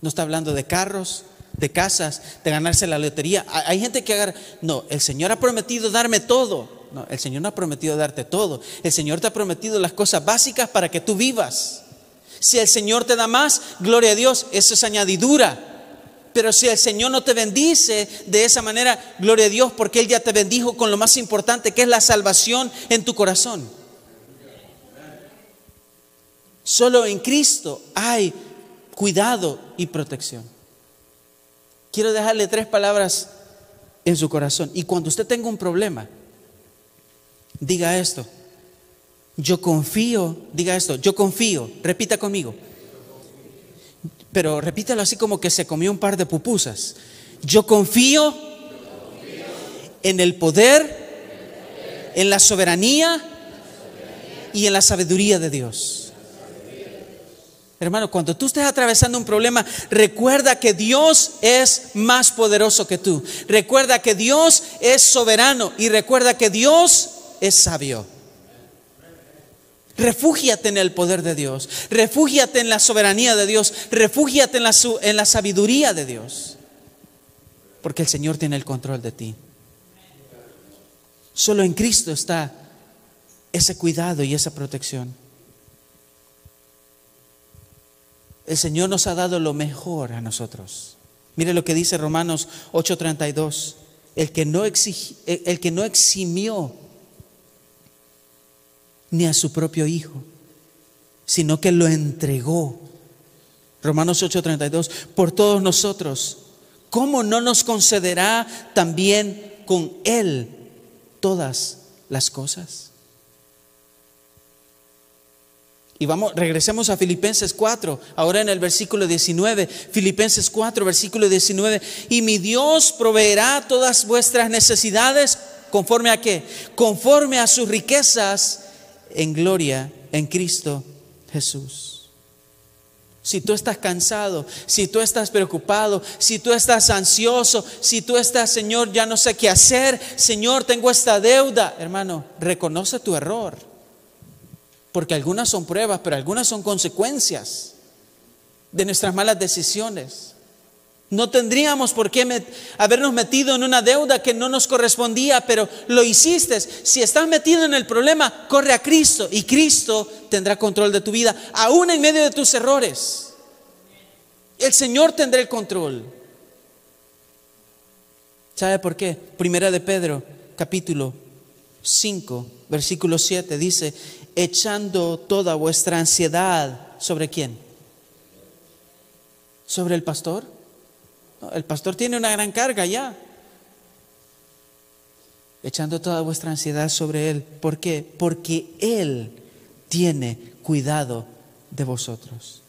S1: No está hablando de carros, de casas, de ganarse la lotería. Hay gente que agarra, no, el Señor ha prometido darme todo. No, el Señor no ha prometido darte todo. El Señor te ha prometido las cosas básicas para que tú vivas. Si el Señor te da más, gloria a Dios, eso es añadidura. Pero si el Señor no te bendice de esa manera, gloria a Dios, porque Él ya te bendijo con lo más importante, que es la salvación en tu corazón. Solo en Cristo hay cuidado y protección. Quiero dejarle tres palabras en su corazón. Y cuando usted tenga un problema, diga esto. Yo confío, diga esto, yo confío, repita conmigo. Pero repítalo así como que se comió un par de pupusas. Yo confío en el poder, en la soberanía y en la sabiduría de Dios. Hermano, cuando tú estés atravesando un problema, recuerda que Dios es más poderoso que tú. Recuerda que Dios es soberano y recuerda que Dios es sabio. Refúgiate en el poder de Dios. Refúgiate en la soberanía de Dios. Refúgiate en la, en la sabiduría de Dios. Porque el Señor tiene el control de ti. Solo en Cristo está ese cuidado y esa protección. El Señor nos ha dado lo mejor a nosotros. Mire lo que dice Romanos 8:32. El, que no el que no eximió ni a su propio Hijo, sino que lo entregó. Romanos 8:32, por todos nosotros. ¿Cómo no nos concederá también con Él todas las cosas? Y vamos, regresemos a Filipenses 4, ahora en el versículo 19, Filipenses 4, versículo 19, y mi Dios proveerá todas vuestras necesidades conforme a qué? Conforme a sus riquezas en gloria en Cristo Jesús. Si tú estás cansado, si tú estás preocupado, si tú estás ansioso, si tú estás, Señor, ya no sé qué hacer, Señor, tengo esta deuda, hermano, reconoce tu error porque algunas son pruebas, pero algunas son consecuencias de nuestras malas decisiones. No tendríamos por qué habernos metido en una deuda que no nos correspondía, pero lo hiciste. Si estás metido en el problema, corre a Cristo y Cristo tendrá control de tu vida, aún en medio de tus errores. El Señor tendrá el control. ¿Sabe por qué? Primera de Pedro, capítulo 5, versículo 7, dice, echando toda vuestra ansiedad sobre quién? ¿Sobre el pastor? el pastor tiene una gran carga ya. Echando toda vuestra ansiedad sobre él. ¿Por qué? Porque él tiene cuidado de vosotros.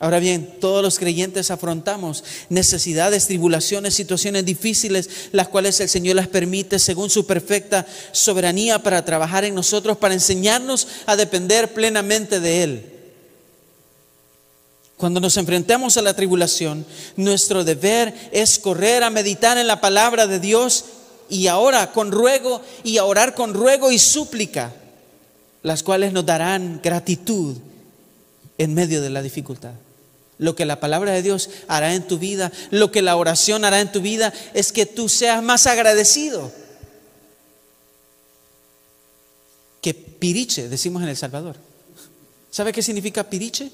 S1: Ahora bien, todos los creyentes afrontamos necesidades, tribulaciones, situaciones difíciles, las cuales el Señor las permite según su perfecta soberanía para trabajar en nosotros, para enseñarnos a depender plenamente de Él. Cuando nos enfrentamos a la tribulación, nuestro deber es correr a meditar en la palabra de Dios y ahora con ruego y a orar con ruego y súplica, las cuales nos darán gratitud en medio de la dificultad. Lo que la palabra de Dios hará en tu vida, lo que la oración hará en tu vida, es que tú seas más agradecido. Que piriche, decimos en El Salvador. ¿Sabe qué significa piriche?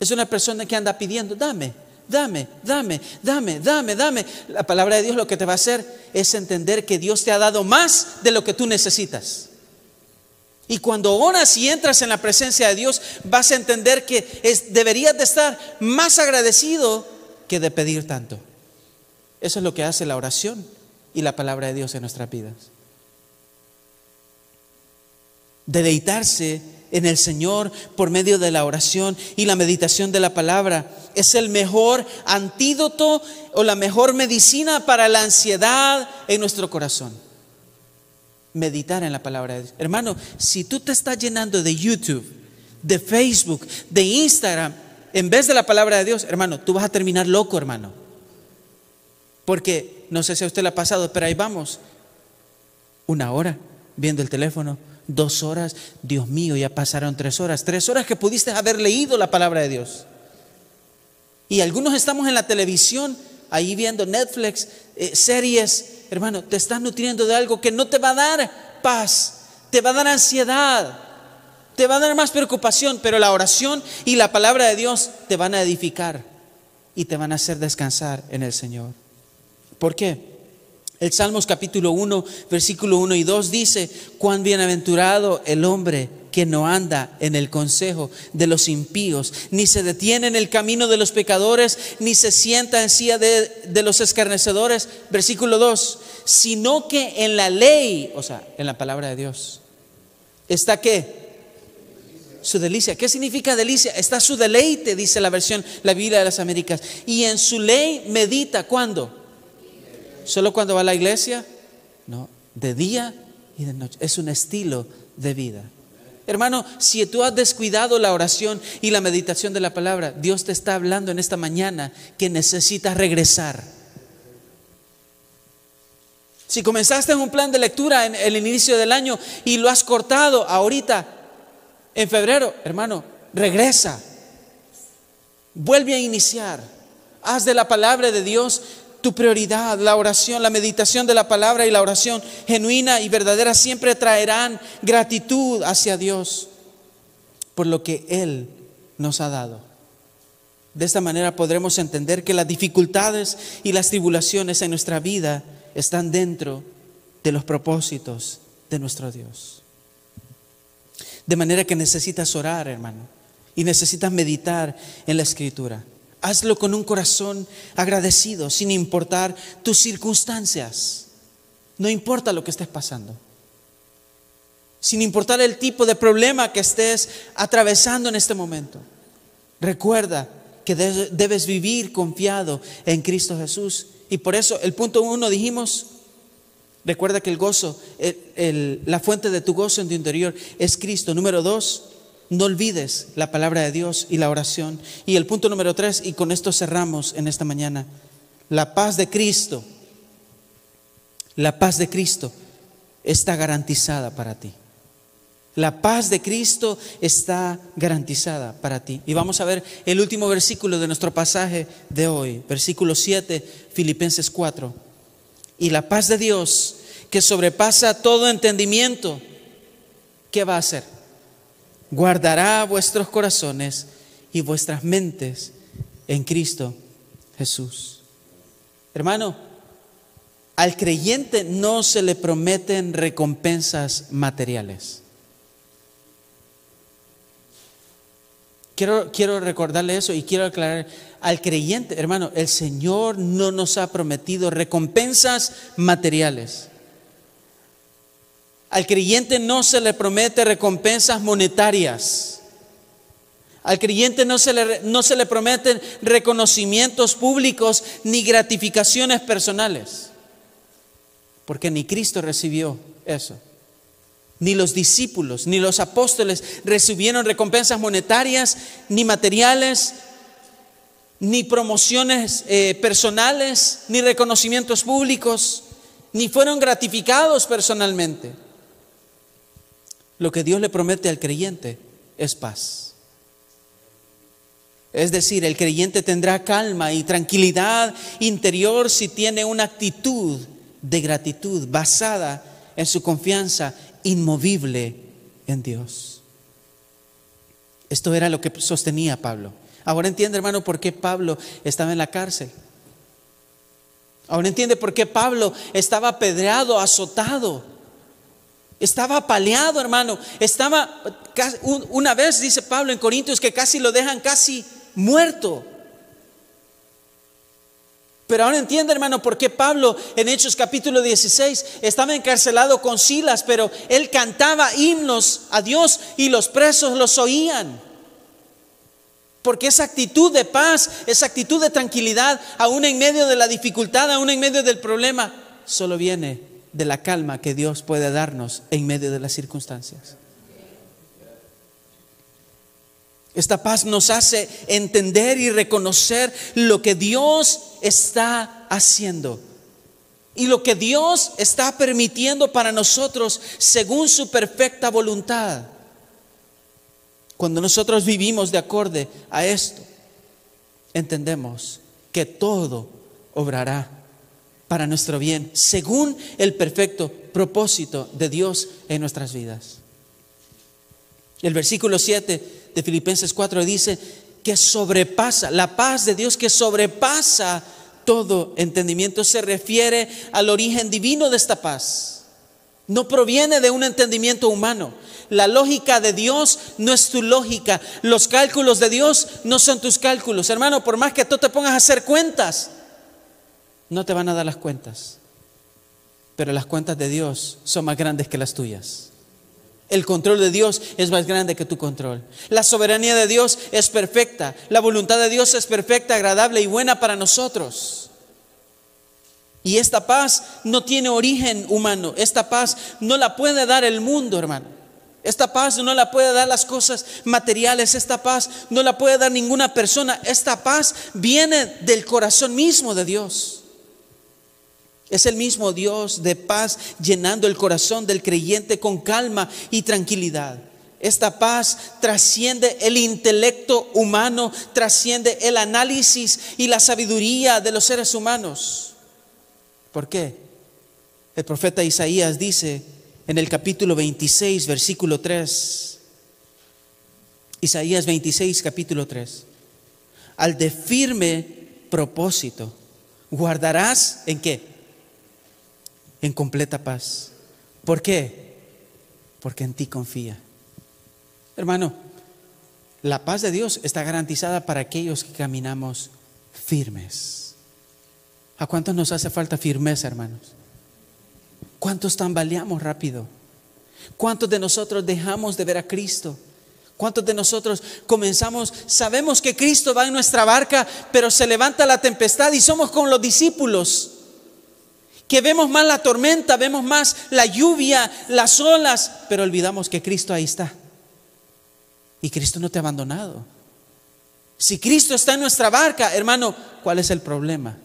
S1: Es una persona que anda pidiendo, dame, dame, dame, dame, dame, dame. La palabra de Dios lo que te va a hacer es entender que Dios te ha dado más de lo que tú necesitas. Y cuando oras y entras en la presencia de Dios, vas a entender que es, deberías de estar más agradecido que de pedir tanto. Eso es lo que hace la oración y la palabra de Dios en nuestras vidas. Deleitarse en el Señor por medio de la oración y la meditación de la palabra es el mejor antídoto o la mejor medicina para la ansiedad en nuestro corazón meditar en la palabra de Dios. Hermano, si tú te estás llenando de YouTube, de Facebook, de Instagram, en vez de la palabra de Dios, hermano, tú vas a terminar loco, hermano. Porque, no sé si a usted le ha pasado, pero ahí vamos. Una hora viendo el teléfono, dos horas, Dios mío, ya pasaron tres horas, tres horas que pudiste haber leído la palabra de Dios. Y algunos estamos en la televisión, ahí viendo Netflix, eh, series, hermano, te estás nutriendo de algo que no te va a dar paz, te va a dar ansiedad, te va a dar más preocupación, pero la oración y la palabra de Dios te van a edificar y te van a hacer descansar en el Señor. ¿Por qué? El Salmos capítulo 1, versículo 1 y 2 dice, cuán bienaventurado el hombre que no anda en el consejo de los impíos, ni se detiene en el camino de los pecadores, ni se sienta en silla de, los escarnecedores. Versículo 2, sino que en la ley, o sea, en la palabra de Dios, está qué? Su delicia. ¿Qué significa delicia? Está su deleite, dice la versión, la Biblia de las Américas. Y en su ley medita, ¿cuándo? ¿Solo cuando va a la iglesia? No, de día y de noche. Es un estilo de vida. Hermano, si tú has descuidado la oración y la meditación de la palabra, Dios te está hablando en esta mañana que necesitas regresar. Si comenzaste en un plan de lectura en el inicio del año y lo has cortado ahorita, en febrero, hermano, regresa. Vuelve a iniciar. Haz de la palabra de Dios tu prioridad, la oración, la meditación de la palabra y la oración genuina y verdadera siempre traerán gratitud hacia Dios por lo que Él nos ha dado. De esta manera podremos entender que las dificultades y las tribulaciones en nuestra vida están dentro de los propósitos de nuestro Dios. De manera que necesitas orar, hermano, y necesitas meditar en la escritura. Hazlo con un corazón agradecido, sin importar tus circunstancias. No importa lo que estés pasando. Sin importar el tipo de problema que estés atravesando en este momento. Recuerda que debes vivir confiado en Cristo Jesús. Y por eso el punto uno dijimos, recuerda que el gozo, la fuente de tu gozo en tu interior es Cristo. Número dos, no olvides la palabra de Dios y la oración. Y el punto número tres, y con esto cerramos en esta mañana, la paz de Cristo, la paz de Cristo está garantizada para ti. La paz de Cristo está garantizada para ti. Y vamos a ver el último versículo de nuestro pasaje de hoy, versículo 7, Filipenses 4. Y la paz de Dios, que sobrepasa todo entendimiento, ¿qué va a hacer? Guardará vuestros corazones y vuestras mentes en Cristo Jesús. Hermano, al creyente no se le prometen recompensas materiales. Quiero, quiero, recordarle eso y quiero aclarar, al creyente, hermano, el Señor no nos ha prometido recompensas materiales. Al creyente no se le promete recompensas monetarias. Al creyente no se, le, no se le prometen reconocimientos públicos ni gratificaciones personales. Porque ni Cristo recibió eso. Ni los discípulos, ni los apóstoles recibieron recompensas monetarias, ni materiales, ni promociones eh, personales, ni reconocimientos públicos, ni fueron gratificados personalmente. Lo que Dios le promete al creyente es paz. Es decir, el creyente tendrá calma y tranquilidad interior si tiene una actitud de gratitud basada en su confianza inmovible en Dios. Esto era lo que sostenía Pablo. Ahora entiende, hermano, por qué Pablo estaba en la cárcel. Ahora entiende por qué Pablo estaba apedreado, azotado. Estaba apaleado, hermano. Estaba, una vez dice Pablo en Corintios que casi lo dejan casi muerto. Pero ahora entiende, hermano, por qué Pablo en Hechos capítulo 16 estaba encarcelado con Silas, pero él cantaba himnos a Dios y los presos los oían. Porque esa actitud de paz, esa actitud de tranquilidad, aún en medio de la dificultad, aún en medio del problema, solo viene de la calma que Dios puede darnos en medio de las circunstancias. Esta paz nos hace entender y reconocer lo que Dios está haciendo y lo que Dios está permitiendo para nosotros según su perfecta voluntad. Cuando nosotros vivimos de acorde a esto, entendemos que todo obrará para nuestro bien, según el perfecto propósito de Dios en nuestras vidas. El versículo 7 de Filipenses 4 dice que sobrepasa, la paz de Dios que sobrepasa todo entendimiento se refiere al origen divino de esta paz. No proviene de un entendimiento humano. La lógica de Dios no es tu lógica. Los cálculos de Dios no son tus cálculos. Hermano, por más que tú te pongas a hacer cuentas, no te van a dar las cuentas, pero las cuentas de Dios son más grandes que las tuyas. El control de Dios es más grande que tu control. La soberanía de Dios es perfecta. La voluntad de Dios es perfecta, agradable y buena para nosotros. Y esta paz no tiene origen humano. Esta paz no la puede dar el mundo, hermano. Esta paz no la puede dar las cosas materiales. Esta paz no la puede dar ninguna persona. Esta paz viene del corazón mismo de Dios. Es el mismo Dios de paz llenando el corazón del creyente con calma y tranquilidad. Esta paz trasciende el intelecto humano, trasciende el análisis y la sabiduría de los seres humanos. ¿Por qué? El profeta Isaías dice en el capítulo 26, versículo 3, Isaías 26, capítulo 3, al de firme propósito, guardarás en qué? En completa paz. ¿Por qué? Porque en ti confía. Hermano, la paz de Dios está garantizada para aquellos que caminamos firmes. ¿A cuántos nos hace falta firmeza, hermanos? ¿Cuántos tambaleamos rápido? ¿Cuántos de nosotros dejamos de ver a Cristo? ¿Cuántos de nosotros comenzamos, sabemos que Cristo va en nuestra barca, pero se levanta la tempestad y somos como los discípulos? Que vemos más la tormenta, vemos más la lluvia, las olas, pero olvidamos que Cristo ahí está. Y Cristo no te ha abandonado. Si Cristo está en nuestra barca, hermano, ¿cuál es el problema?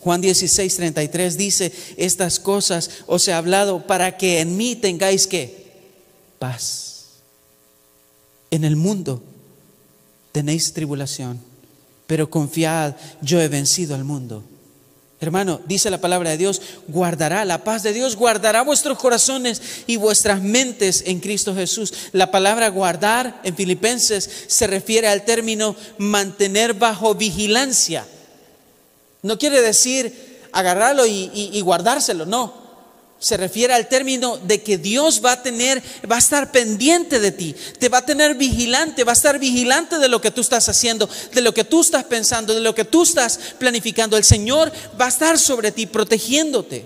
S1: Juan 16, 33 dice, estas cosas os he hablado para que en mí tengáis que paz. En el mundo tenéis tribulación, pero confiad, yo he vencido al mundo. Hermano, dice la palabra de Dios, guardará la paz de Dios, guardará vuestros corazones y vuestras mentes en Cristo Jesús. La palabra guardar en Filipenses se refiere al término mantener bajo vigilancia. No quiere decir agarrarlo y, guardárselo, no se refiere al término de que Dios va a tener, va a estar pendiente de ti, te va a tener vigilante, va a estar vigilante de lo que tú estás haciendo, de lo que tú estás pensando, de lo que tú estás planificando. El Señor va a estar sobre ti, protegiéndote.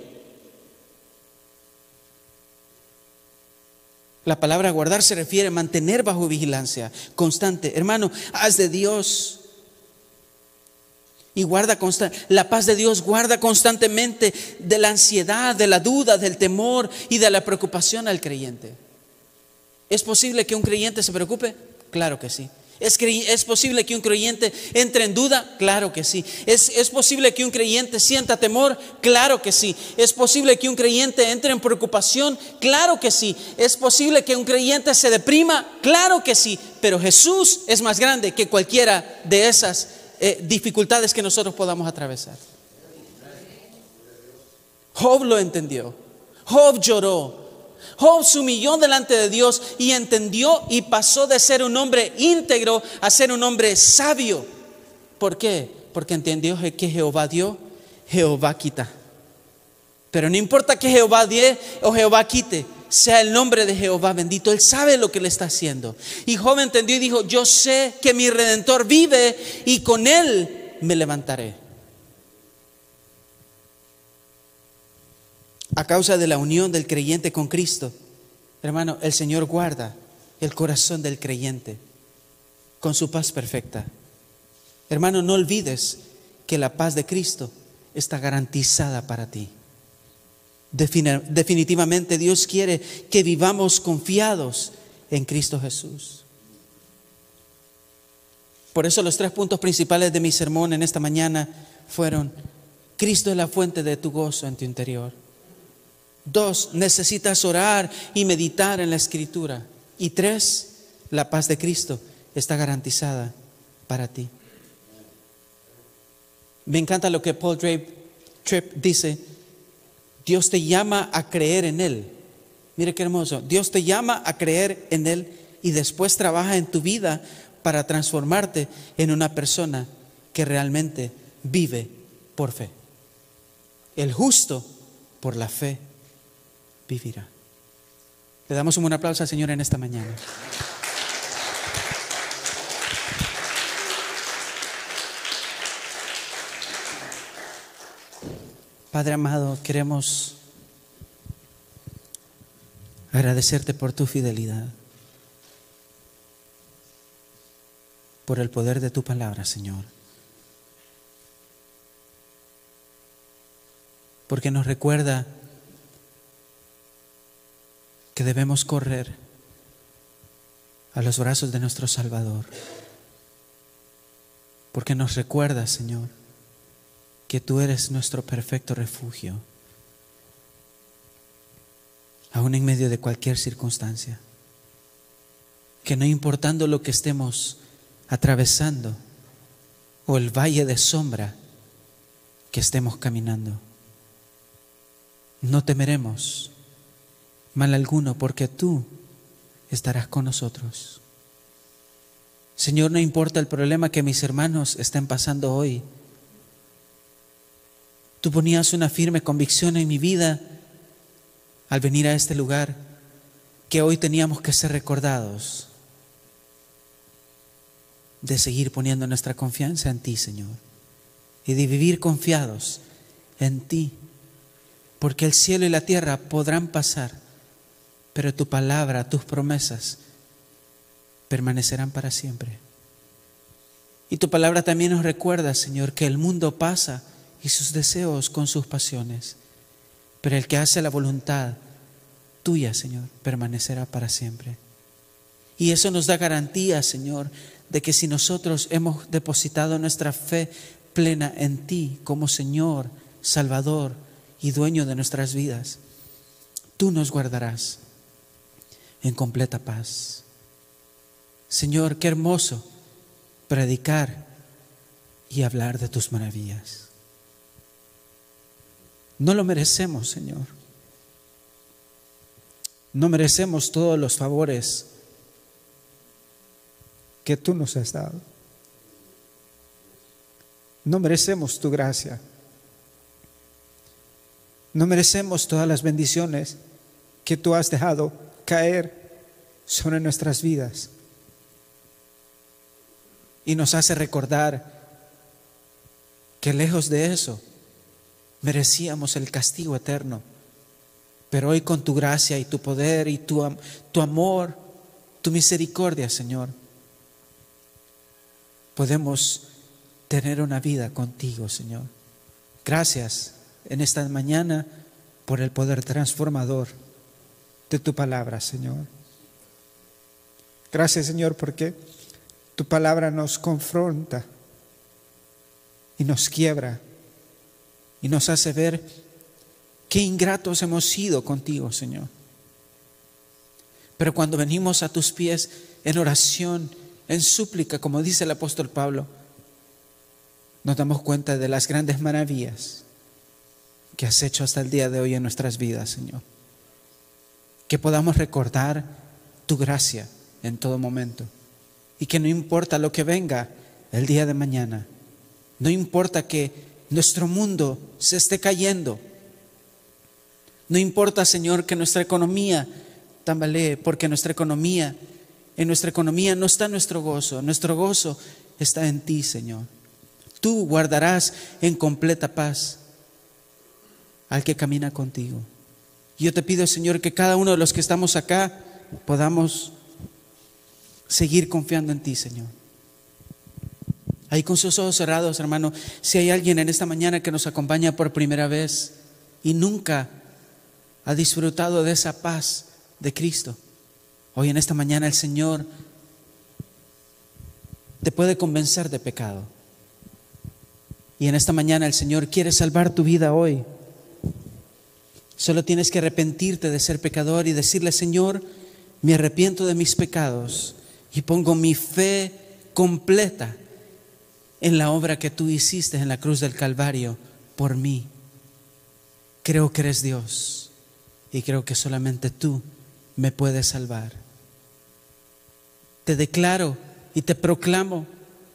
S1: La palabra guardar se refiere a mantener bajo vigilancia constante. Hermano, haz de Dios y guarda la paz de Dios guarda constantemente de la ansiedad, de la duda, del temor y de la preocupación al creyente. ¿Es posible que un creyente se preocupe? Claro que sí. ¿Es, ¿Es, posible que un creyente entre en duda? Claro que sí. ¿Es, ¿Es posible que un creyente sienta temor? Claro que sí. ¿Es posible que un creyente entre en preocupación? Claro que sí. ¿Es posible que un creyente se deprima? Claro que sí. Pero Jesús es más grande que cualquiera de esas eh, dificultades que nosotros podamos atravesar. Job lo entendió. Job lloró. Job se humilló delante de Dios y entendió y pasó de ser un hombre íntegro a ser un hombre sabio. ¿Por qué? Porque entendió que Jehová dio, Jehová quita. Pero no importa que Jehová dé o Jehová quite, sea el nombre de Jehová bendito. Él sabe lo que le está haciendo. Y Job entendió y dijo, yo sé que mi redentor vive y con él me levantaré. A causa de la unión del creyente con Cristo, hermano, el Señor guarda el corazón del creyente con su paz perfecta. Hermano, no olvides que la paz de Cristo está garantizada para ti. Definitivamente Dios quiere que vivamos confiados en Cristo Jesús. Por eso los tres puntos principales de mi sermón en esta mañana fueron, Cristo es la fuente de tu gozo en tu interior. Dos, necesitas orar y meditar en la escritura. Y tres, la paz de Cristo está garantizada para ti. Me encanta lo que Paul Tripp dice Dios te llama a creer en Él. Mire qué hermoso. Dios te llama a creer en Él y después trabaja en tu vida para transformarte en una persona que realmente vive por fe. El justo por la fe vivirá. Le damos un buen aplauso al Señor en esta mañana. Padre amado, queremos agradecerte por tu fidelidad, por el poder de tu palabra, Señor. Porque nos recuerda que debemos correr a los brazos de nuestro Salvador. Porque nos recuerda, Señor, que tú eres nuestro perfecto refugio, aún en medio de cualquier circunstancia. Que no importando lo que estemos atravesando o el valle de sombra que estemos caminando. No temeremos mal alguno porque tú estarás con nosotros. Señor, no importa el problema que mis hermanos estén pasando hoy. Tú ponías una firme convicción en mi vida al venir a este lugar que hoy teníamos que ser recordados de seguir poniendo nuestra confianza en ti, Señor, y de vivir confiados en ti, porque el cielo y la tierra podrán pasar, pero tu palabra, tus promesas permanecerán para siempre. Y tu palabra también nos recuerda, Señor, que el mundo pasa y sus deseos con sus pasiones, pero el que hace la voluntad tuya, Señor, permanecerá para siempre. Y eso nos da garantía, Señor, de que si nosotros hemos depositado nuestra fe plena en ti como Señor, Salvador y dueño de nuestras vidas, tú nos guardarás en completa paz. Señor, qué hermoso predicar y hablar de tus maravillas. No lo merecemos, Señor. No merecemos todos los favores que tú nos has dado. No merecemos tu gracia. No merecemos todas las bendiciones que tú has dejado caer sobre nuestras vidas. Y nos hace recordar que lejos de eso merecíamos el castigo eterno. Pero hoy con tu gracia y tu poder y tu, tu amor, tu misericordia, Señor, podemos tener una vida contigo, Señor. Gracias en esta mañana por el poder transformador de tu palabra, Señor. Gracias, Señor, porque tu palabra nos confronta y nos quiebra y nos hace ver qué ingratos hemos sido contigo, Señor. Pero cuando venimos a tus pies en oración, en súplica, como dice el apóstol Pablo, nos damos cuenta de las grandes maravillas que has hecho hasta el día de hoy en nuestras vidas, Señor. Que podamos recordar tu gracia en todo momento y que no importa lo que venga el día de mañana, no importa que nuestro mundo se esté cayendo, no importa, Señor, que nuestra economía tambalee, porque nuestra economía en nuestra economía no está nuestro gozo, nuestro gozo está en ti, Señor. Tú guardarás en completa paz al que camina contigo. Yo te pido, Señor, que cada uno de los que estamos acá podamos seguir confiando en ti, Señor. Ahí con sus ojos cerrados, hermano, si hay alguien en esta mañana que nos acompaña por primera vez y nunca ha disfrutado de esa paz de Cristo, Hoy en esta mañana el Señor te puede convencer de pecado. Y en esta mañana el Señor quiere salvar tu vida hoy. Solo tienes que arrepentirte de ser pecador y decirle, Señor, me arrepiento de mis pecados y pongo mi fe completa en la obra que tú hiciste en la cruz del Calvario por mí. Creo que eres Dios y creo que solamente tú me puedes salvar te declaro y te proclamo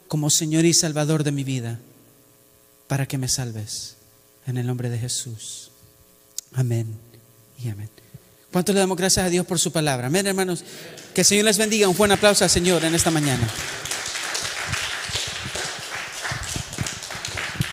S1: como Señor y Salvador de mi vida, para que me salves. En el nombre de Jesús. Amén y amén. ¿Cuánto le damos gracias a Dios por su palabra? Amén, hermanos. Que el Señor les bendiga. Un buen aplauso al Señor en esta mañana.